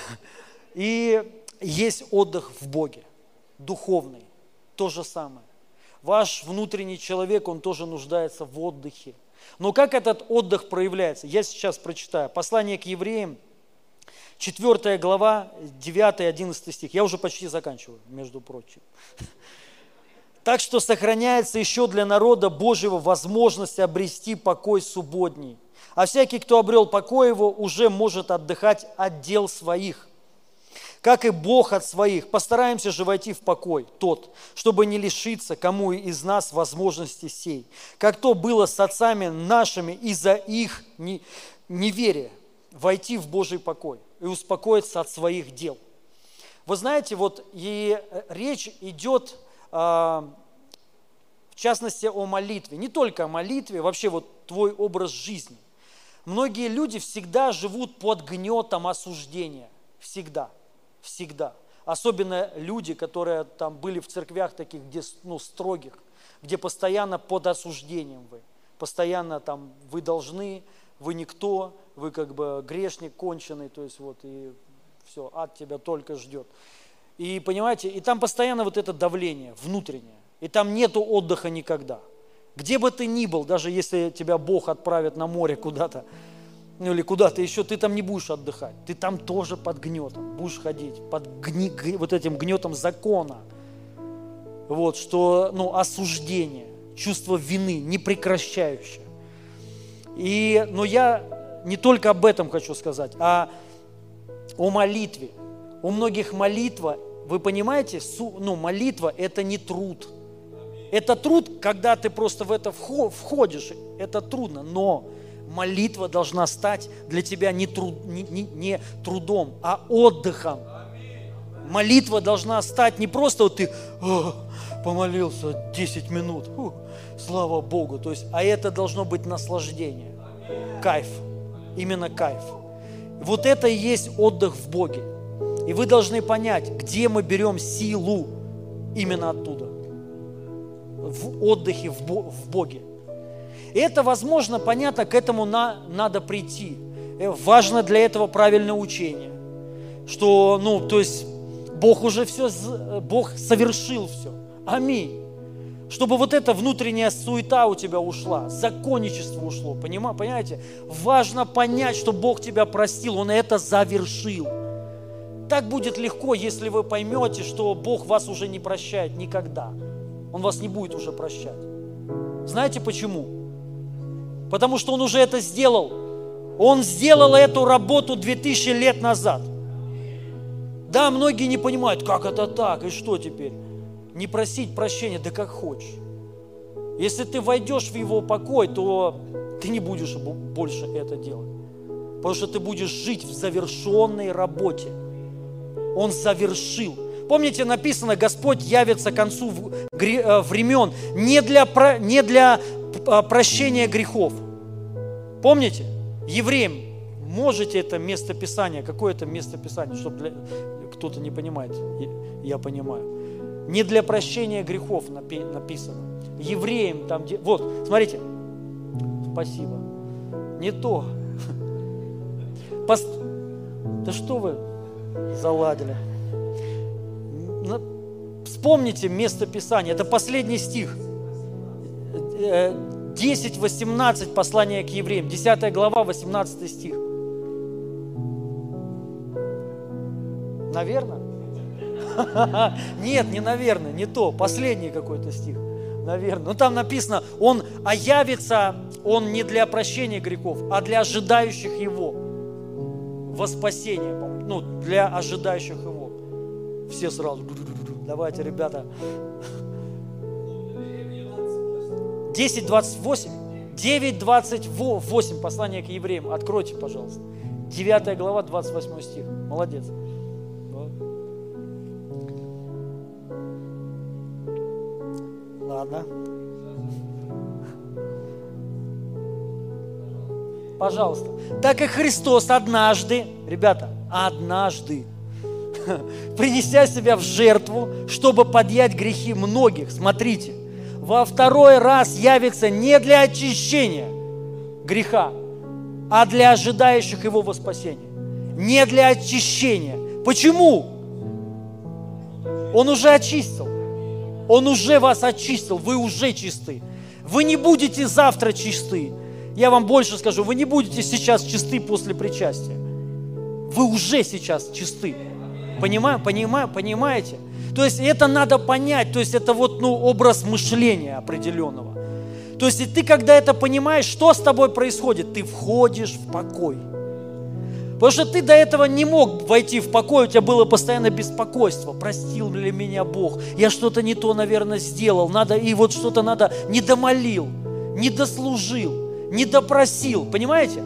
И есть отдых в Боге, духовный, то же самое. Ваш внутренний человек, он тоже нуждается в отдыхе но как этот отдых проявляется? Я сейчас прочитаю. Послание к евреям, 4 глава, 9-11 стих. Я уже почти заканчиваю, между прочим. Так что сохраняется еще для народа Божьего возможность обрести покой субботний. А всякий, кто обрел покой его, уже может отдыхать от дел своих – как и Бог от своих. Постараемся же войти в покой тот, чтобы не лишиться кому из нас возможности сей. Как то было с отцами нашими из-за их неверия, войти в Божий покой и успокоиться от своих дел. Вы знаете, вот и э, речь идет а, в частности о молитве. Не только о молитве, вообще вот твой образ жизни. Многие люди всегда живут под гнетом осуждения. Всегда всегда. Особенно люди, которые там были в церквях таких, где, ну, строгих, где постоянно под осуждением вы. Постоянно там вы должны, вы никто, вы как бы грешник конченый, то есть вот и все, ад тебя только ждет. И понимаете, и там постоянно вот это давление внутреннее, и там нету отдыха никогда. Где бы ты ни был, даже если тебя Бог отправит на море куда-то, ну или куда-то еще, ты там не будешь отдыхать. Ты там тоже под гнетом будешь ходить, под гни, вот этим гнетом закона. Вот, что, ну, осуждение, чувство вины, непрекращающее. И, но я не только об этом хочу сказать, а о молитве. У многих молитва, вы понимаете, ну, молитва – это не труд. Это труд, когда ты просто в это входишь, это трудно, но молитва должна стать для тебя не, труд, не, не, не трудом, а отдыхом. Молитва должна стать не просто вот ты помолился 10 минут, фу, слава Богу, то есть, а это должно быть наслаждение, кайф, именно кайф. Вот это и есть отдых в Боге. И вы должны понять, где мы берем силу именно оттуда. В отдыхе в Боге. Это, возможно, понятно, к этому на, надо прийти. Э, важно для этого правильное учение. Что, ну, то есть, Бог уже все, Бог совершил все. Аминь. Чтобы вот эта внутренняя суета у тебя ушла, законничество ушло, понимаете? Важно понять, что Бог тебя простил, Он это завершил. Так будет легко, если вы поймете, что Бог вас уже не прощает никогда. Он вас не будет уже прощать. Знаете почему? Потому что Он уже это сделал. Он сделал эту работу 2000 лет назад. Да, многие не понимают, как это так, и что теперь? Не просить прощения, да как хочешь. Если ты войдешь в его покой, то ты не будешь больше это делать. Потому что ты будешь жить в завершенной работе. Он завершил. Помните, написано, Господь явится к концу э, времен не для, не для а, прощения грехов. Помните? Евреям, можете это место Писания, какое это место Писания, чтобы для... кто-то не понимает, я понимаю. Не для прощения грехов написано. Евреям там, где... вот, смотрите, спасибо. Не то. Пост... Да что вы заладили? Вспомните место Писания, это последний стих. 10-18 э, послание к евреям, 10 глава, 18 стих. Наверное? Нет, не наверное, не то. Последний какой-то стих. Наверное. Ну там написано, он оявится, он не для прощения грехов, а для ожидающих его. Во спасение, ну, для ожидающих его. Все сразу. Давайте, ребята, 10.28, 9.28, послание к евреям. Откройте, пожалуйста. 9 глава, 28 стих. Молодец. Ладно. пожалуйста. Так и Христос однажды, ребята, однажды, принеся себя в жертву, чтобы подъять грехи многих, смотрите, во второй раз явится не для очищения греха, а для ожидающих его во спасение. Не для очищения. Почему? Он уже очистил. Он уже вас очистил. Вы уже чисты. Вы не будете завтра чисты. Я вам больше скажу, вы не будете сейчас чисты после причастия. Вы уже сейчас чисты. Понимаю, понимаю, понимаете? То есть это надо понять, то есть это вот ну, образ мышления определенного. То есть и ты, когда это понимаешь, что с тобой происходит, ты входишь в покой. Потому что ты до этого не мог войти в покой, у тебя было постоянно беспокойство. Простил ли меня Бог? Я что-то не то, наверное, сделал. Надо, и вот что-то надо, не домолил, не дослужил, не допросил. Понимаете?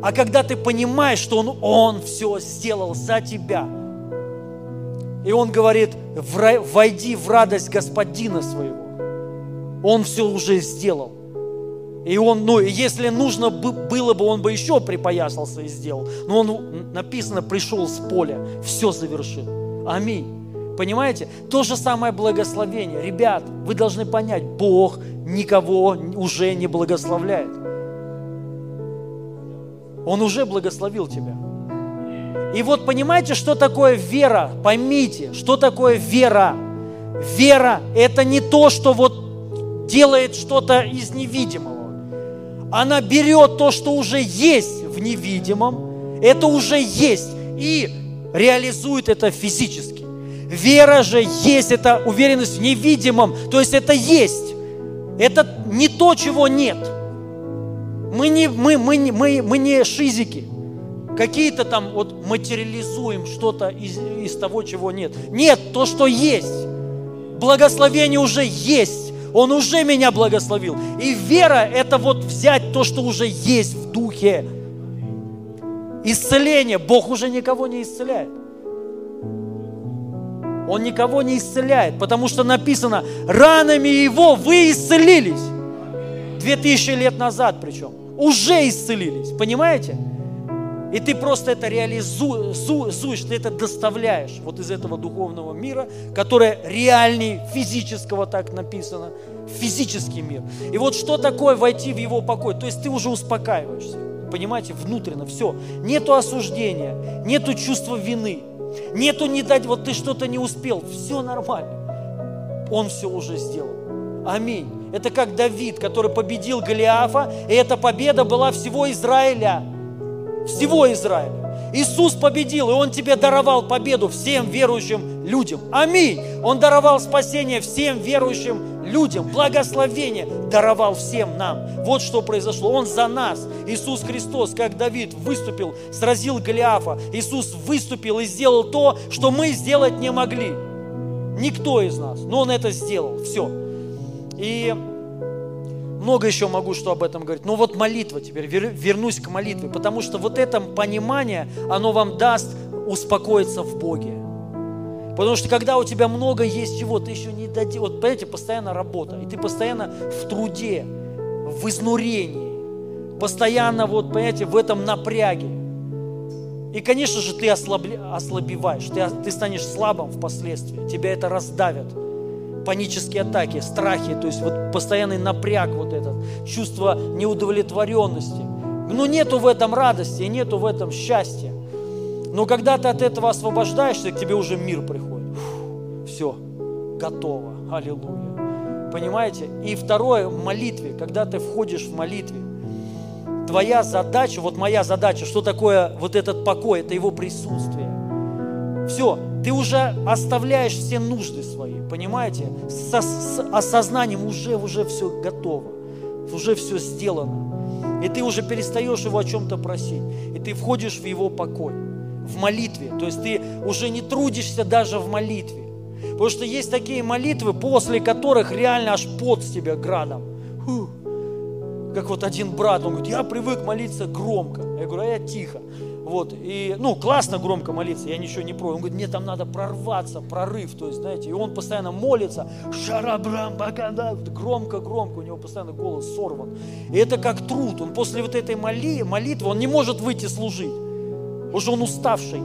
А когда ты понимаешь, что Он, Он все сделал за тебя, и Он говорит, войди в радость Господина своего. Он все уже сделал. И он, ну, если нужно было бы, он бы еще припоясался и сделал. Но он, написано, пришел с поля, все завершил. Аминь. Понимаете? То же самое благословение. Ребят, вы должны понять, Бог никого уже не благословляет. Он уже благословил тебя. И вот понимаете, что такое вера? Поймите, что такое вера? Вера – это не то, что вот делает что-то из невидимого. Она берет то, что уже есть в невидимом, это уже есть, и реализует это физически. Вера же есть, это уверенность в невидимом, то есть это есть. Это не то, чего нет – мы не, мы, мы, мы, мы не шизики, какие-то там вот материализуем что-то из, из того, чего нет. Нет, то, что есть. Благословение уже есть. Он уже меня благословил. И вера – это вот взять то, что уже есть в духе. Исцеление. Бог уже никого не исцеляет. Он никого не исцеляет, потому что написано, ранами Его вы исцелились. Две тысячи лет назад причем уже исцелились, понимаете? И ты просто это реализуешь, ты это доставляешь вот из этого духовного мира, который реальный, физического так написано, физический мир. И вот что такое войти в его покой? То есть ты уже успокаиваешься, понимаете, внутренно, все. Нету осуждения, нету чувства вины, нету не дать, вот ты что-то не успел, все нормально. Он все уже сделал. Аминь. Это как Давид, который победил Голиафа, и эта победа была всего Израиля. Всего Израиля. Иисус победил, и Он тебе даровал победу всем верующим людям. Аминь. Он даровал спасение всем верующим людям. Благословение даровал всем нам. Вот что произошло. Он за нас. Иисус Христос, как Давид, выступил, сразил Голиафа. Иисус выступил и сделал то, что мы сделать не могли. Никто из нас. Но Он это сделал. Все. И много еще могу что об этом говорить. Но вот молитва теперь, вернусь к молитве, потому что вот это понимание, оно вам даст успокоиться в Боге. Потому что когда у тебя много есть чего, ты еще не дадешь, вот понимаете, постоянно работа, и ты постоянно в труде, в изнурении, постоянно вот, понимаете, в этом напряге. И, конечно же, ты ослабли, ослабеваешь, ты, ты станешь слабым впоследствии, тебя это раздавит панические атаки, страхи, то есть вот постоянный напряг вот этот, чувство неудовлетворенности. Но нету в этом радости, нету в этом счастья. Но когда ты от этого освобождаешься, к тебе уже мир приходит. Фу, все, готово. Аллилуйя. Понимаете? И второе, в молитве, когда ты входишь в молитве, твоя задача, вот моя задача, что такое вот этот покой, это его присутствие. Все, ты уже оставляешь все нужды свои, понимаете? Со, с осознанием уже, уже все готово, уже все сделано. И ты уже перестаешь его о чем-то просить. И ты входишь в его покой, в молитве. То есть ты уже не трудишься даже в молитве. Потому что есть такие молитвы, после которых реально аж пот с тебя градом. Фу. Как вот один брат, он говорит, я привык молиться громко. Я говорю, а я тихо. Вот, и, ну, классно громко молиться, я ничего не против. Он говорит, мне там надо прорваться, прорыв, то есть, знаете, и он постоянно молится, шарабрам, бакада, громко-громко, у него постоянно голос сорван. И это как труд, он после вот этой моли, молитвы, он не может выйти служить, уже он уставший.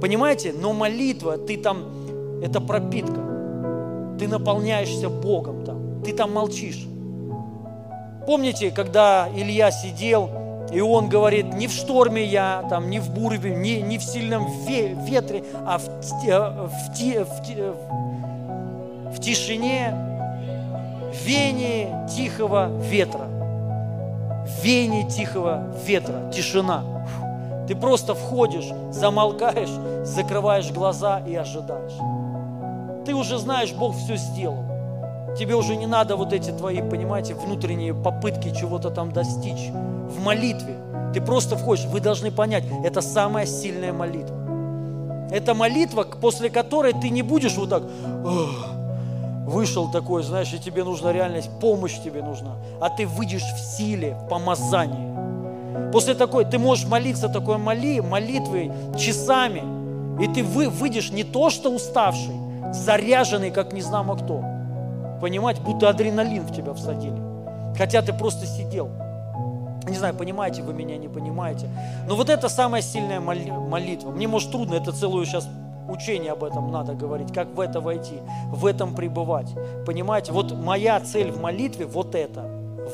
Понимаете? Но молитва, ты там, это пропитка, ты наполняешься Богом там, ты там молчишь. Помните, когда Илья сидел, и он говорит, не в шторме я, там, не в буреве, не, не в сильном ветре, а в, э, в, в, в тишине, в вене тихого ветра. В вене тихого ветра, тишина. Ты просто входишь, замолкаешь, закрываешь глаза и ожидаешь. Ты уже знаешь, Бог все сделал. Тебе уже не надо вот эти твои, понимаете, внутренние попытки чего-то там достичь. В молитве ты просто входишь. Вы должны понять, это самая сильная молитва. Это молитва, после которой ты не будешь вот так, вышел такой, знаешь, и тебе нужна реальность, помощь тебе нужна. А ты выйдешь в силе, в помазании. После такой, ты можешь молиться такой моли, молитвой часами, и ты вы, выйдешь не то что уставший, заряженный, как не знамо кто – понимать, будто адреналин в тебя всадили. Хотя ты просто сидел. Не знаю, понимаете вы меня, не понимаете. Но вот это самая сильная молитва. Мне, может, трудно, это целую сейчас учение об этом надо говорить, как в это войти, в этом пребывать. Понимаете, вот моя цель в молитве вот это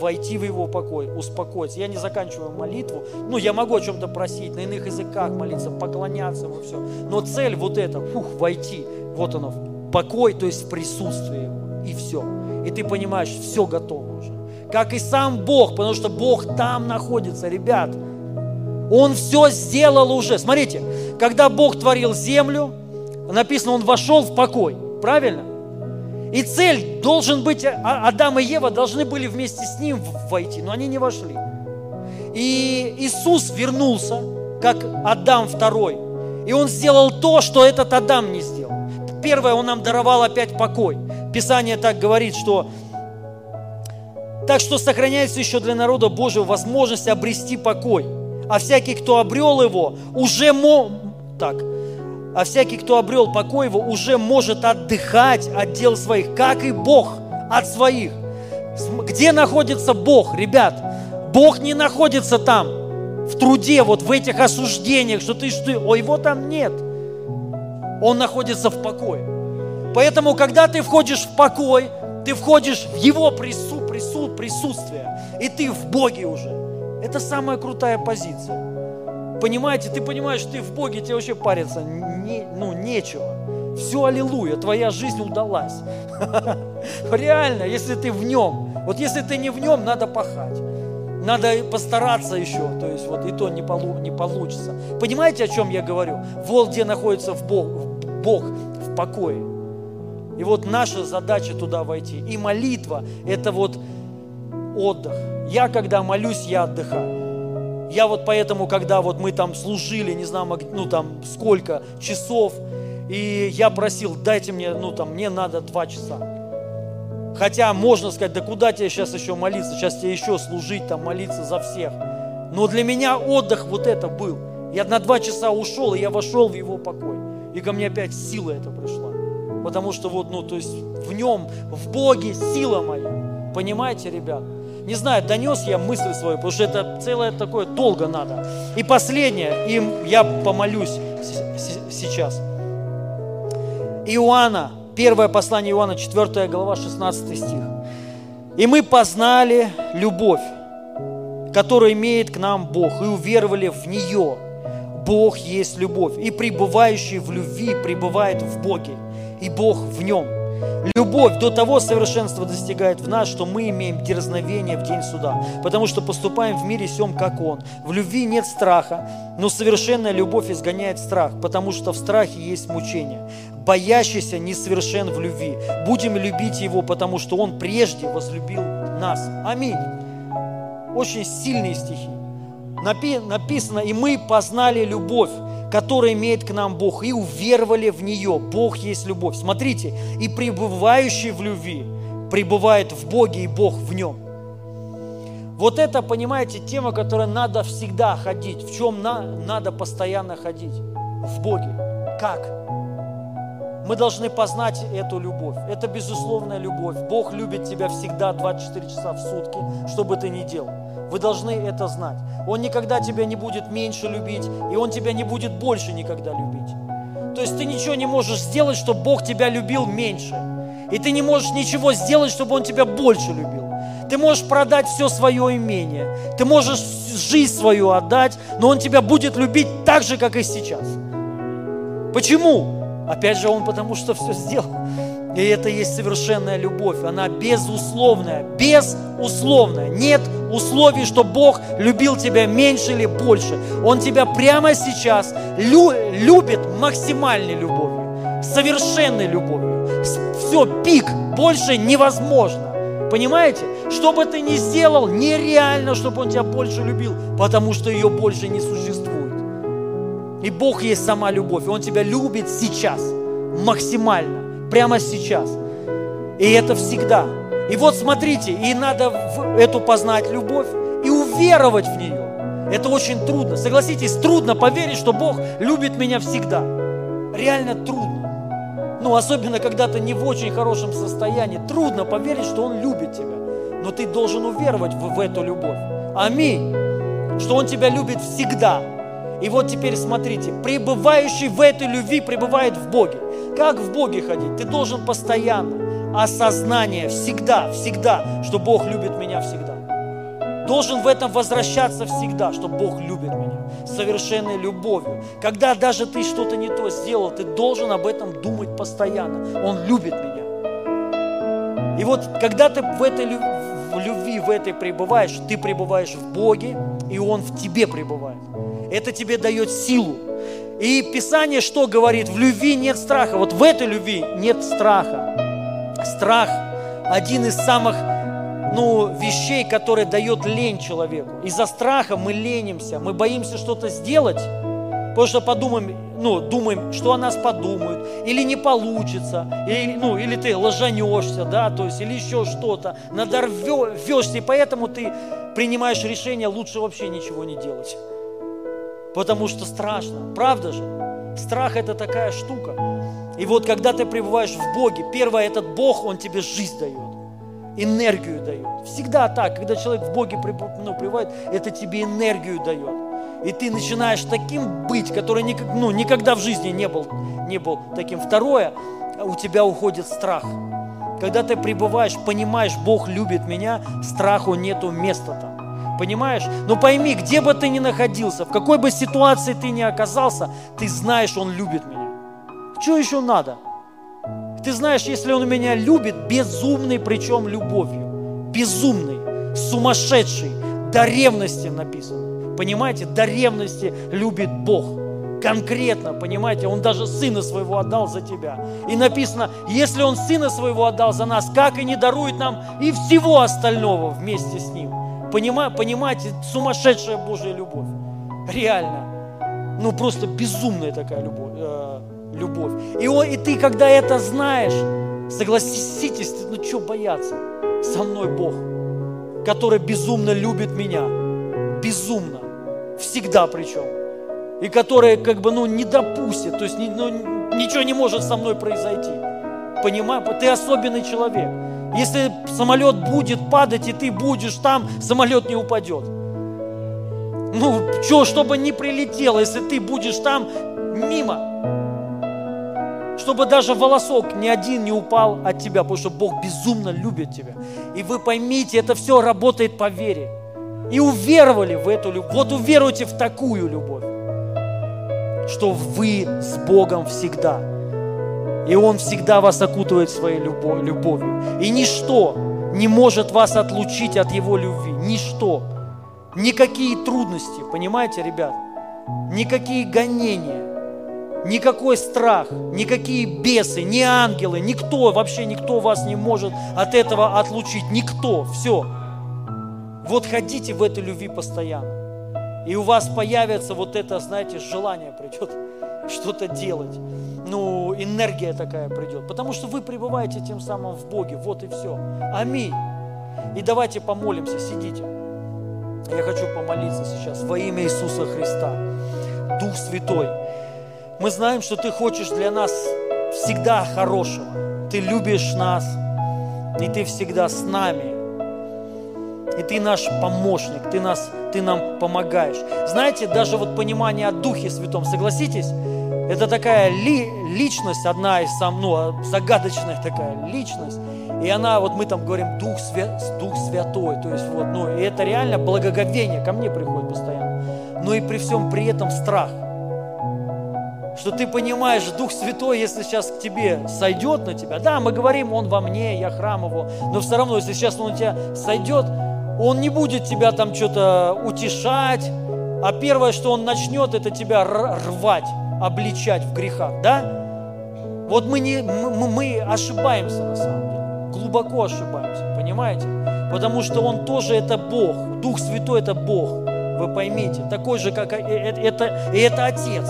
войти в его покой, успокоиться. Я не заканчиваю молитву, ну, я могу о чем-то просить, на иных языках молиться, поклоняться ему, все. Но цель вот эта, фух, войти, вот оно, покой, то есть присутствие его и все. И ты понимаешь, все готово уже. Как и сам Бог, потому что Бог там находится, ребят. Он все сделал уже. Смотрите, когда Бог творил землю, написано, Он вошел в покой. Правильно? И цель должен быть, а, Адам и Ева должны были вместе с ним войти, но они не вошли. И Иисус вернулся, как Адам второй. И Он сделал то, что этот Адам не сделал. Первое, Он нам даровал опять покой. Писание так говорит, что так что сохраняется еще для народа Божьего возможность обрести покой. А всякий, кто обрел его, уже мо... так, а всякий, кто обрел покой его, уже может отдыхать от дел своих, как и Бог от своих. Где находится Бог, ребят? Бог не находится там, в труде, вот в этих осуждениях, что ты, что, ой, его там нет. Он находится в покое. Поэтому, когда ты входишь в покой, ты входишь в Его прису, прису, присутствие, и ты в Боге уже. Это самая крутая позиция. Понимаете, ты понимаешь, ты в Боге, тебе вообще париться не, ну, нечего. Все, аллилуйя, твоя жизнь удалась. Реально, если ты в нем. Вот если ты не в нем, надо пахать. Надо постараться еще, то есть вот и то не, полу, не получится. Понимаете, о чем я говорю? Вот где находится в Бог, Бог в покое. И вот наша задача туда войти. И молитва – это вот отдых. Я, когда молюсь, я отдыхаю. Я вот поэтому, когда вот мы там служили, не знаю, ну там сколько часов, и я просил, дайте мне, ну там, мне надо два часа. Хотя можно сказать, да куда тебе сейчас еще молиться, сейчас тебе еще служить, там, молиться за всех. Но для меня отдых вот это был. Я на два часа ушел, и я вошел в его покой. И ко мне опять сила это пришла. Потому что вот, ну, то есть в нем, в Боге сила моя. Понимаете, ребят? Не знаю, донес я мысль свою, потому что это целое такое долго надо. И последнее, им я помолюсь сейчас. Иоанна, первое послание Иоанна, 4 глава, 16 стих. «И мы познали любовь, которую имеет к нам Бог, и уверовали в нее. Бог есть любовь, и пребывающий в любви пребывает в Боге, и Бог в нем. Любовь до того совершенства достигает в нас, что мы имеем дерзновение в день суда, потому что поступаем в мире сем, как Он. В любви нет страха, но совершенная любовь изгоняет страх, потому что в страхе есть мучение. Боящийся несовершен в любви. Будем любить Его, потому что Он прежде возлюбил нас. Аминь. Очень сильные стихи. Написано, и мы познали любовь, который имеет к нам Бог, и уверовали в нее. Бог есть любовь. Смотрите, и пребывающий в любви пребывает в Боге, и Бог в нем. Вот это, понимаете, тема, которая надо всегда ходить. В чем на, надо постоянно ходить? В Боге. Как? Мы должны познать эту любовь. Это безусловная любовь. Бог любит тебя всегда 24 часа в сутки, что бы ты ни делал. Вы должны это знать. Он никогда тебя не будет меньше любить, и Он тебя не будет больше никогда любить. То есть ты ничего не можешь сделать, чтобы Бог тебя любил меньше. И ты не можешь ничего сделать, чтобы Он тебя больше любил. Ты можешь продать все свое имение. Ты можешь жизнь свою отдать, но Он тебя будет любить так же, как и сейчас. Почему? Опять же, Он потому что все сделал. И это есть совершенная любовь. Она безусловная. Безусловная. Нет условий, что Бог любил тебя меньше или больше. Он тебя прямо сейчас лю- любит максимальной любовью. Совершенной любовью. Все, пик. Больше невозможно. Понимаете? Что бы ты ни сделал, нереально, чтобы Он тебя больше любил, потому что ее больше не существует. И Бог есть сама любовь, и Он тебя любит сейчас, максимально, прямо сейчас. И это всегда. И вот смотрите, и надо эту познать любовь и уверовать в нее. Это очень трудно. Согласитесь, трудно поверить, что Бог любит меня всегда. Реально трудно. Ну, особенно, когда ты не в очень хорошем состоянии. Трудно поверить, что Он любит тебя. Но ты должен уверовать в, в эту любовь. Аминь. Что Он тебя любит всегда. И вот теперь смотрите, пребывающий в этой любви пребывает в Боге. Как в Боге ходить? Ты должен постоянно, осознание, всегда, всегда, что Бог любит меня всегда. Должен в этом возвращаться всегда, что Бог любит меня совершенной любовью. Когда даже ты что-то не то сделал, ты должен об этом думать постоянно. Он любит меня. И вот когда ты в этой в любви, в этой пребываешь, ты пребываешь в Боге, и Он в тебе пребывает. Это тебе дает силу. И Писание что говорит? В любви нет страха. Вот в этой любви нет страха. Страх – один из самых ну, вещей, которые дает лень человеку. Из-за страха мы ленимся, мы боимся что-то сделать, потому что подумаем, ну, думаем, что о нас подумают, или не получится, или, ну, или ты ложанешься, да, то есть, или еще что-то, надорвешься, и поэтому ты принимаешь решение лучше вообще ничего не делать. Потому что страшно, правда же? Страх это такая штука. И вот когда ты пребываешь в Боге, первое, этот Бог, Он тебе жизнь дает энергию дает. Всегда так, когда человек в Боге ну, пребывает, это тебе энергию дает. И ты начинаешь таким быть, который ну, никогда в жизни не был, не был таким. Второе, у тебя уходит страх. Когда ты пребываешь, понимаешь, Бог любит меня, страху нету места там. Понимаешь? Но пойми, где бы ты ни находился, в какой бы ситуации ты ни оказался, ты знаешь, Он любит меня. Что еще надо? Ты знаешь, если Он меня любит, безумный, причем любовью, безумный, сумасшедший, до ревности написано. Понимаете, до ревности любит Бог. Конкретно, понимаете, Он даже Сына Своего отдал за тебя. И написано, если Он Сына Своего отдал за нас, как и не дарует нам и всего остального вместе с Ним. Понимаете, понимаете, сумасшедшая Божья любовь. Реально. Ну, просто безумная такая любовь э, любовь. И, он, и ты, когда это знаешь, согласитесь, ну что бояться? Со мной Бог, который безумно любит меня. Безумно. Всегда причем. И который как бы, ну, не допустит, то есть ну, ничего не может со мной произойти. Понимаешь? Ты особенный человек. Если самолет будет падать, и ты будешь там, самолет не упадет. Ну, что, чтобы не прилетело, если ты будешь там, мимо чтобы даже волосок ни один не упал от тебя, потому что Бог безумно любит тебя. И вы поймите, это все работает по вере. И уверовали в эту любовь. Вот уверуйте в такую любовь, что вы с Богом всегда. И Он всегда вас окутывает своей любовью. И ничто не может вас отлучить от Его любви. Ничто. Никакие трудности, понимаете, ребят? Никакие гонения, никакой страх, никакие бесы, ни ангелы, никто, вообще никто вас не может от этого отлучить. Никто. Все. Вот ходите в этой любви постоянно. И у вас появится вот это, знаете, желание придет что-то делать. Ну, энергия такая придет. Потому что вы пребываете тем самым в Боге. Вот и все. Аминь. И давайте помолимся, сидите. Я хочу помолиться сейчас во имя Иисуса Христа. Дух Святой, мы знаем, что Ты хочешь для нас всегда хорошего. Ты любишь нас, и Ты всегда с нами. И Ты наш помощник, Ты, нас, ты нам помогаешь. Знаете, даже вот понимание о Духе Святом, согласитесь, это такая ли, личность, одна из сам, ну, загадочная такая личность. И она, вот мы там говорим, Дух, Свя, Дух Святой, то есть вот, ну, и это реально благоговение ко мне приходит постоянно. Но и при всем при этом страх – что ты понимаешь, Дух Святой, если сейчас к тебе сойдет на тебя, да, мы говорим, Он во мне, я храм Его, но все равно, если сейчас Он у тебя сойдет, Он не будет тебя там что-то утешать, а первое, что Он начнет, это тебя рвать, обличать в грехах, да? Вот мы, не, мы, мы ошибаемся на самом деле, глубоко ошибаемся, понимаете? Потому что Он тоже это Бог, Дух Святой это Бог, вы поймите, такой же, как это, это, и это Отец.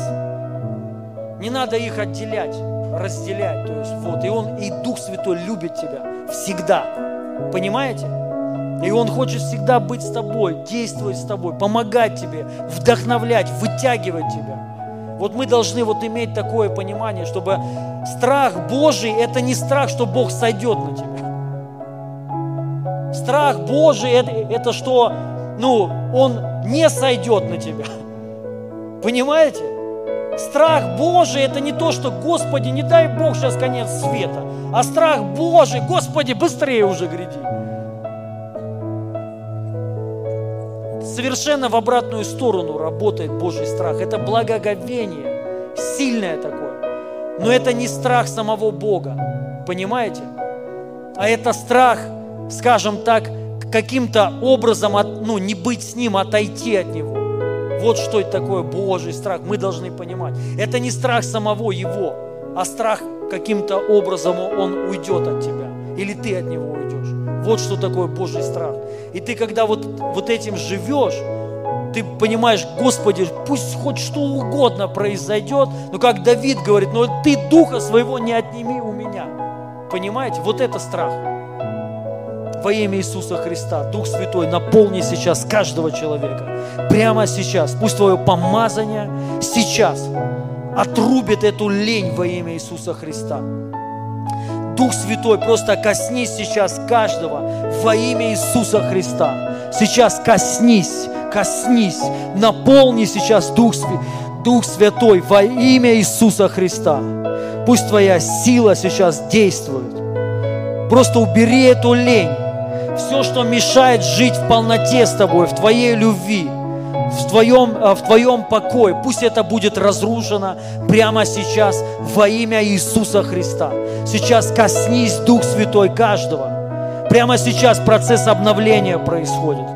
Не надо их отделять, разделять. То есть вот, и Он, и Дух Святой любит тебя всегда. Понимаете? И Он хочет всегда быть с тобой, действовать с тобой, помогать тебе, вдохновлять, вытягивать тебя. Вот мы должны вот иметь такое понимание, чтобы страх Божий – это не страх, что Бог сойдет на тебя. Страх Божий это, – это что, ну, Он не сойдет на тебя. Понимаете? Страх Божий – это не то, что, Господи, не дай Бог сейчас конец света, а страх Божий, Господи, быстрее уже гряди. Совершенно в обратную сторону работает Божий страх. Это благоговение, сильное такое. Но это не страх самого Бога, понимаете? А это страх, скажем так, каким-то образом, от, ну, не быть с Ним, отойти от Него. Вот что это такое Божий страх. Мы должны понимать. Это не страх самого Его, а страх каким-то образом он уйдет от тебя. Или ты от него уйдешь. Вот что такое Божий страх. И ты, когда вот, вот этим живешь, ты понимаешь, Господи, пусть хоть что угодно произойдет, но как Давид говорит, но ты духа своего не отними у меня. Понимаете? Вот это страх во имя Иисуса Христа. Дух Святой, наполни сейчас каждого человека. Прямо сейчас. Пусть Твое помазание сейчас отрубит эту лень во имя Иисуса Христа. Дух Святой, просто коснись сейчас каждого во имя Иисуса Христа. Сейчас коснись, коснись, наполни сейчас Дух, Дух Святой во имя Иисуса Христа. Пусть Твоя сила сейчас действует. Просто убери эту лень все, что мешает жить в полноте с тобой, в твоей любви, в твоем, э, в твоем покое, пусть это будет разрушено прямо сейчас во имя Иисуса Христа. Сейчас коснись Дух Святой каждого. Прямо сейчас процесс обновления происходит.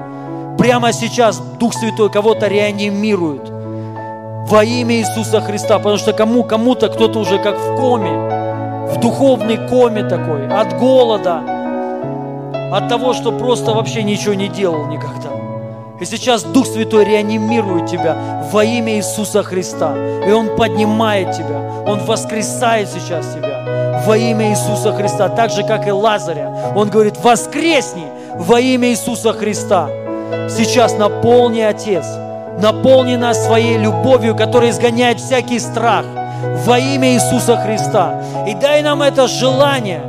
Прямо сейчас Дух Святой кого-то реанимирует во имя Иисуса Христа, потому что кому, кому-то кто-то уже как в коме, в духовной коме такой, от голода, от того, что просто вообще ничего не делал никогда. И сейчас Дух Святой реанимирует тебя во имя Иисуса Христа. И Он поднимает тебя, Он воскресает сейчас тебя во имя Иисуса Христа. Так же, как и Лазаря. Он говорит, воскресни во имя Иисуса Христа. Сейчас наполни, Отец, наполни нас своей любовью, которая изгоняет всякий страх во имя Иисуса Христа. И дай нам это желание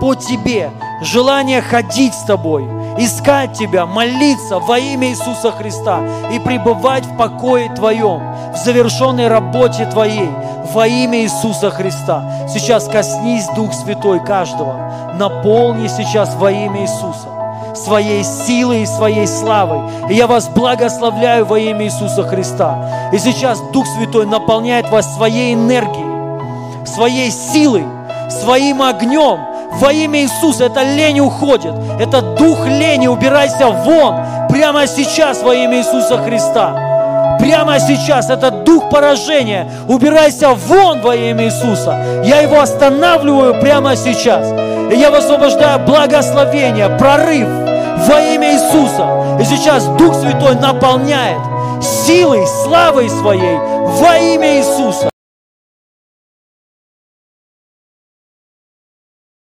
по Тебе, желание ходить с Тобой, искать Тебя, молиться во имя Иисуса Христа и пребывать в покое Твоем, в завершенной работе Твоей во имя Иисуса Христа. Сейчас коснись Дух Святой каждого, наполни сейчас во имя Иисуса своей силой и своей славой. И я вас благословляю во имя Иисуса Христа. И сейчас Дух Святой наполняет вас своей энергией, своей силой, своим огнем, во имя Иисуса эта лень уходит. Это дух лени, убирайся вон. Прямо сейчас во имя Иисуса Христа. Прямо сейчас этот дух поражения. Убирайся вон во имя Иисуса. Я его останавливаю прямо сейчас. И я высвобождаю благословение, прорыв во имя Иисуса. И сейчас Дух Святой наполняет силой, славой своей во имя Иисуса.